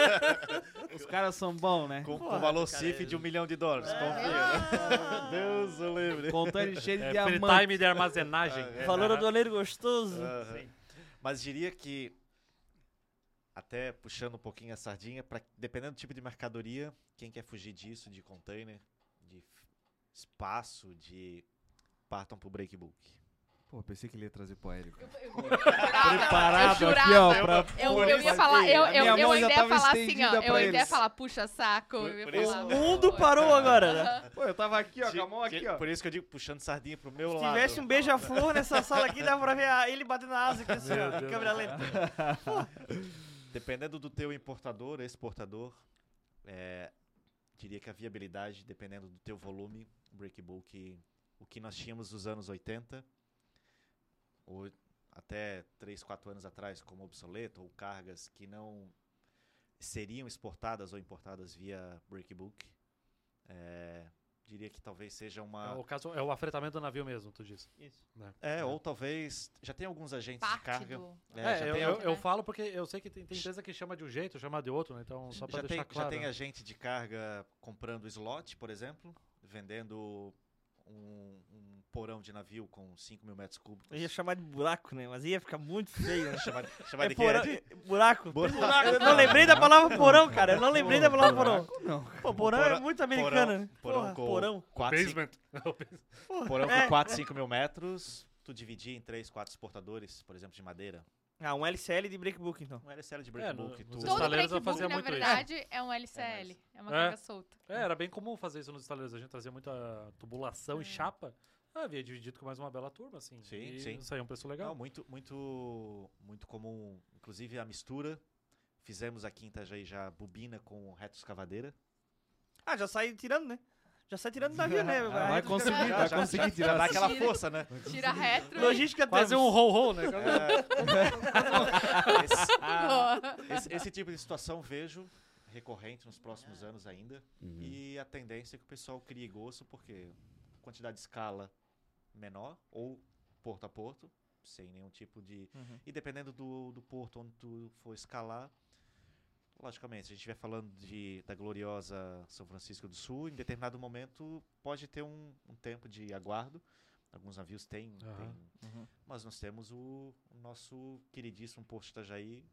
<laughs> Os caras são bons, né? com, com valor cara, CIF é- de um milhão de dólares. É. Confia. <laughs> Deus o livre. Container cheio de É, diamante. time de armazenagem. É. Valor aduaneiro gostoso. Aham. Mas diria que, até puxando um pouquinho a sardinha, pra, dependendo do tipo de mercadoria, quem quer fugir disso, de container, de espaço, de. partam pro breakbook. Pô, pensei que ele ia trazer pro aéreo. cara. Preparado Preparado aqui, ó, pra... Eu, eu ia falar, eu, a eu, eu ainda ia falar assim, ó. Eu ainda ia falar, puxa saco. Eu falar, O mundo pô. parou agora, né? Pô, eu tava aqui, ó, Di- com a mão aqui, que- ó. Por isso que eu digo, puxando sardinha pro meu Se lado. tivesse um beija-flor nessa sala aqui, dava pra ver ele batendo na asa aqui assim, ó, câmera lenta. <laughs> Dependendo do teu importador, exportador, é, diria que a viabilidade, dependendo do teu volume, breakbook, o que nós tínhamos nos anos 80, ou até 3, 4 anos atrás, como obsoleto, ou cargas que não seriam exportadas ou importadas via breakbook, é, diria que talvez seja É, uma... o caso é o afretamento do navio mesmo, tu disse. Isso. Né? É, ou talvez... Já tem alguns agentes de Parte carga... do... É, É, já eu, tem eu, eu né? falo porque eu sei que tem, tem empresa que chama de um jeito, chama de outro, né? Então, só pra já, deixar tem, claro. já tem agente de carga comprando slot, por exemplo, vendendo um, um porão de navio com 5 mil metros cúbicos. Eu ia chamar de buraco, né? Mas ia ficar muito feio, né? <laughs> Chamar, chamar É de quê? porão, De- é buraco. Buraco. Eu não lembrei da palavra porão, cara. Eu não lembrei da palavra porão. Não. Pô, porão é Porão- muito americano, né? porão Porra, com- porão. 4, 5, Basement. porão É. com 4, 5 mil metros, tu dividir em 3, 4 exportadores, por exemplo, de madeira. Ah, um LCL de breakbook, então. Um LCL de É, no- breakbook. nos tu- Todo estaleiros breakbook, fazia na muito isso. verdade, é um LCL. É uma É. carga solta. É, era bem comum fazer isso nos estaleiros. A gente trazia muita tubulação É. e chapa. Ah, havia dividido com mais uma bela turma, assim. Sim, e sim. Saía um preço legal. Não, muito, muito, muito comum. Inclusive a mistura. Fizemos aqui em Itajaí já bobina com reto escavadeira. Ah, já sai tirando, né? Já sai tirando do navio, né? <laughs> Ah, A vai conseguir, vai conseguir tirar. Dá aquela Tira. força, né? Tira retro. Logística Quase um temos. roll-roll, né? É. Esse-. Esse, esse tipo de situação vejo recorrente nos próximos anos ainda. Uhum. E a tendência é que o pessoal crie gosto, porque quantidade de escala menor, ou porto a porto, sem nenhum tipo de. Uhum. E dependendo do, do porto onde tu for escalar, logicamente, se a gente estiver falando de, da gloriosa São Francisco do Sul, em determinado momento pode ter um, um tempo de aguardo. Alguns navios têm, Aham. têm Uhum. mas nós temos o, o nosso queridíssimo Porto Itajaí,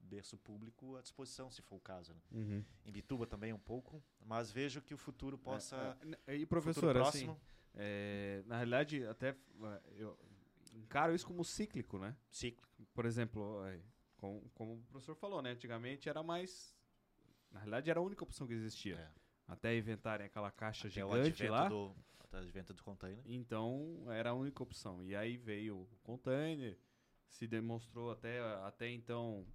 berço público à disposição, se for o caso. Né? Uhum. Em Bituba também um pouco, mas vejo que o futuro possa. É, é, E futuro professor, assim, próximo, é, na realidade, até é, eu encaro isso como cíclico, né? ciclo. Por exemplo, é, com- como o professor falou, né? Antigamente era mais. Na realidade, era a única opção que existia. É. Até inventarem aquela caixa Até gigante lá. do, até o advento do container. Então, era a única opção. E aí veio o container, se demonstrou até, até então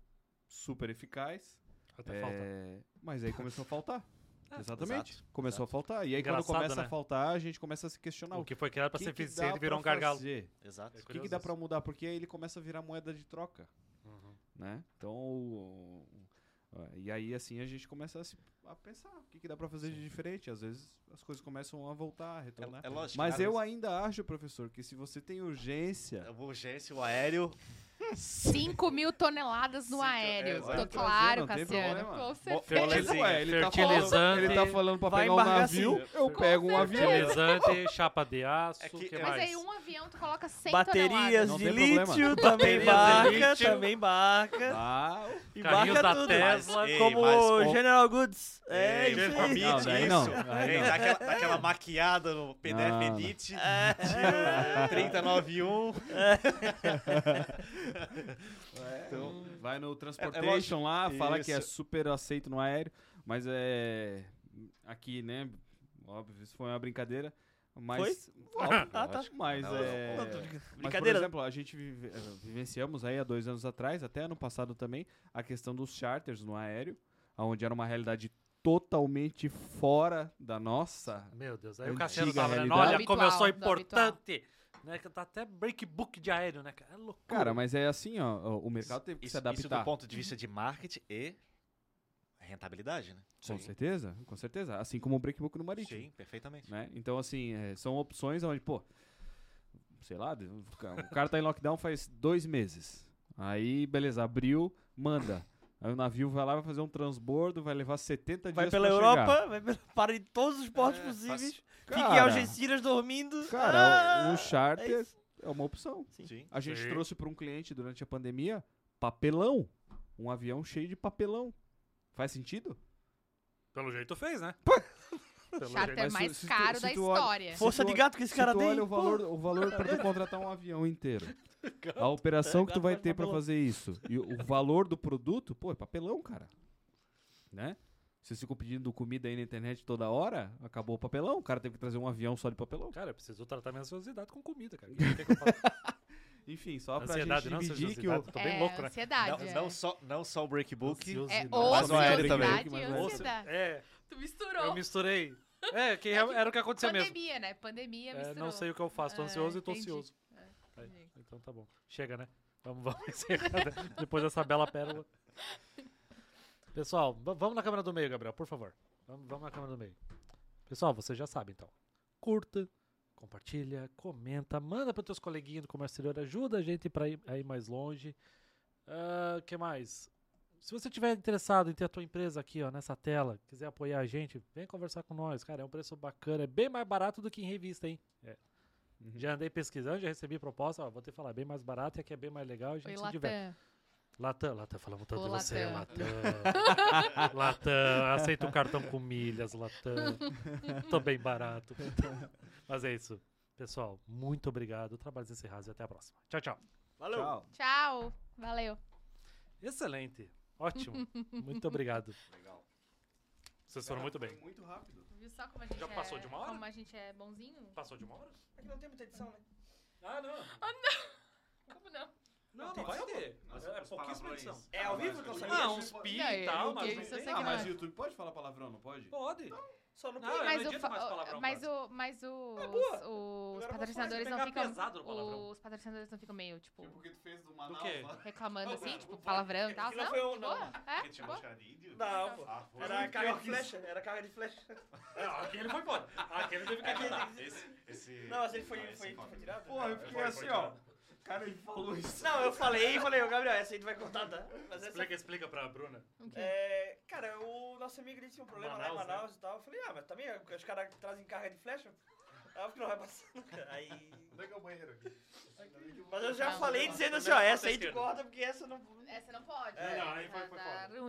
super eficaz. Até falta. é, mas aí começou a faltar. <laughs> É, Exatamente. exato, começou exato. a faltar. E aí, Engraçado, quando começa né? a faltar, a gente começa a se questionar. O que foi criado pra que ser eficiente virou um gargalo. fazer? Exato. É O que, que dá isso. mudar? Porque aí ele começa a virar moeda de troca, Uhum. né? Então, e aí assim a gente começa a, se- a pensar o que, que dá pra fazer de diferente. Às vezes as coisas começam a voltar, a retornar. É, é lógico. Mas eu ainda acho, professor, que se você tem urgência, A urgência, o aéreo. 5 mil toneladas no é, aéreo. É, Tô claro, Cassiano. Com certeza. Ué, ele, tá falando, ele tá falando pra pegar um navio, assim. eu pego um avião. Fertilizante, chapa de aço, é que, que é mas aí um avião tu coloca 100 Baterias toneladas. Baterias de lítio também barca, também barca. Ah, e da tudo. Tesla. Ei, como mas, General Goods. É, isso aí. Não, daí não. Dá aquela maquiada no PDF Edit. É. É. tio, 391. Então, vai no É- é Transportation lá, fala que é Isso. super aceito no aéreo, mas é. Aqui, né? Óbvio, isso foi uma brincadeira. Mas. Óbvio, Ah, tá. lógico, Mas Não, é. Não, brincando. Mas, por exemplo, a gente vive- eh, vivenciamos aí há dois anos atrás, até ano passado também, a questão dos charters no aéreo, onde era uma realidade totalmente fora da nossa. Meu Deus, aí o Cassiano tava. Olha como eu sou importante. Né? Que tá até breakbook de aéreo, né? cara? É loucura. Cara, mas é assim, ó, o mercado teve que Isso, se isso do adaptar. ponto de vista de marketing e Rentabilidade, né? Com certeza, com certeza. Assim como o breakbook no marítimo. Sim, perfeitamente. né? Então, assim, é, são opções onde, pô, sei lá, o ca- o cara tá em lockdown faz dois meses. Aí, beleza, abriu, manda. Aí o navio vai lá, vai fazer um transbordo, vai levar 70 Vai dias pela pra Europa, chegar. vai pela- para em todos os portos É, possíveis. Fica em Cara, Algeciras dormindo. Cara, Ah, o charter é é uma opção. Sim. Sim. A gente Sim. trouxe para um cliente durante a pandemia papelão. Um avião cheio de papelão. Faz sentido? Pelo jeito fez, né? Pelo Charter se- mais se tu- caro se da tu olha- história. Força tu de gato que esse Se cara tem. olha o valor, o valor para tu contratar um avião inteiro. A operação que tu vai ter para fazer isso. E o o valor do produto, pô, é papelão, cara. Né? Vocês ficam pedindo comida aí na internet toda hora, acabou o papelão. O cara teve que trazer um avião só de papelão. Cara, eu preciso tratar minha ansiosidade com comida, cara. O que que eu faço? <laughs> Enfim, só pra Ansiedade, gente não dividir que o, ansiosidade. Tô bem é, louco, né? ansiedade. Não, é. não só, não só o breakbook. Ansiosidade. É Mas não é ele também. não é. É, Tu eu misturou. misturei. É, que era o que aconteceu mesmo. Pandemia, né? Pandemia É, misturou. não sei o que eu faço, tô É, ansioso e tô entendi. ansioso. É, entendi. Então tá bom. Chega, né? Vamos, vamos <laughs> encerrar né? depois dessa bela pérola. <laughs> Pessoal, va- vamos na câmera do meio, Gabriel, por favor. Vamos, vamos na câmera do meio. Pessoal, você já sabe então. Curta, compartilha, comenta, manda para teus coleguinhas do comércio exterior, ajuda a gente para ir, ir mais longe. O que mais? Se você estiver interessado em ter a tua empresa aqui, ó, nessa tela, quiser apoiar a gente, vem conversar com nós, cara. É um preço bacana, é bem mais barato do que em revista, hein? É. Uhum. Já andei pesquisando, já recebi proposta, ó, vou te falar, é bem mais barato e aqui é bem mais legal, a gente Oi, se diverte. Latam. Latam, Latam, falamos tanto Ô, de você, Latam. Latam. <laughs> Latam, aceita o cartão com milhas, Latam. <laughs> Tô bem barato. Mas é isso. Pessoal, muito obrigado. Trabalhos encerrados e até a próxima. Tchau, tchau. Valeu. Tchau. Tchau. Valeu. Excelente. Ótimo. Muito obrigado. <laughs> Legal. Vocês foram muito bem. Muito rápido. Viu só como a gente Já é... passou de uma hora? Como a gente é bonzinho? Passou de uma hora? É que não tem muita edição, né? Ah, não. Como não? Não, não vai ter. Mas É os pouquíssima edição. É ao vivo que eu sabia? Ah, uns pi Não, e tal, eu- mas eu- não eu tem. Ah, mas não o. YouTube pode falar palavrão, não pode? Pode. Só no Não, Play. eu Mas, não o, mais o- palavrão, mas, quase. o, mas os, É os posso patrocinadores pegar não ficam. pesado no palavrão. Os patrocinadores não ficam meio, tipo, Porque tu fez do Do Manaus quê? lá. <laughs> reclamando assim, tipo, palavrão e tal. Não Não, foi um- não. É, índio? Não, pô. Ah, foi. Era carga de flecha. Era carga de flecha. É, aquele foi foda. Aquele teve que editar. Esse, esse... Não, mas ele Ah, foi tirado. Porra, eu fiquei assim, ó. Cara, ele falou isso. Não, eu falei e falei, ô Gabriel, essa aí tu vai cortar, tá? Mas essa Explica, explica pra Bruna. O? É, cara, o nosso amigo ele tinha um problema lá em Manaus, né? Manaus e tal. Eu falei, ah, mas também os caras trazem carga de flecha. Aí eu que não vai passar. nunca. Aí. Onde é que é o banheiro aqui? Mas eu já Não, falei não. dizendo assim, ó, essa aí tu corta porque essa não. Essa não pode. É, não, aí foi- foi tá ruim.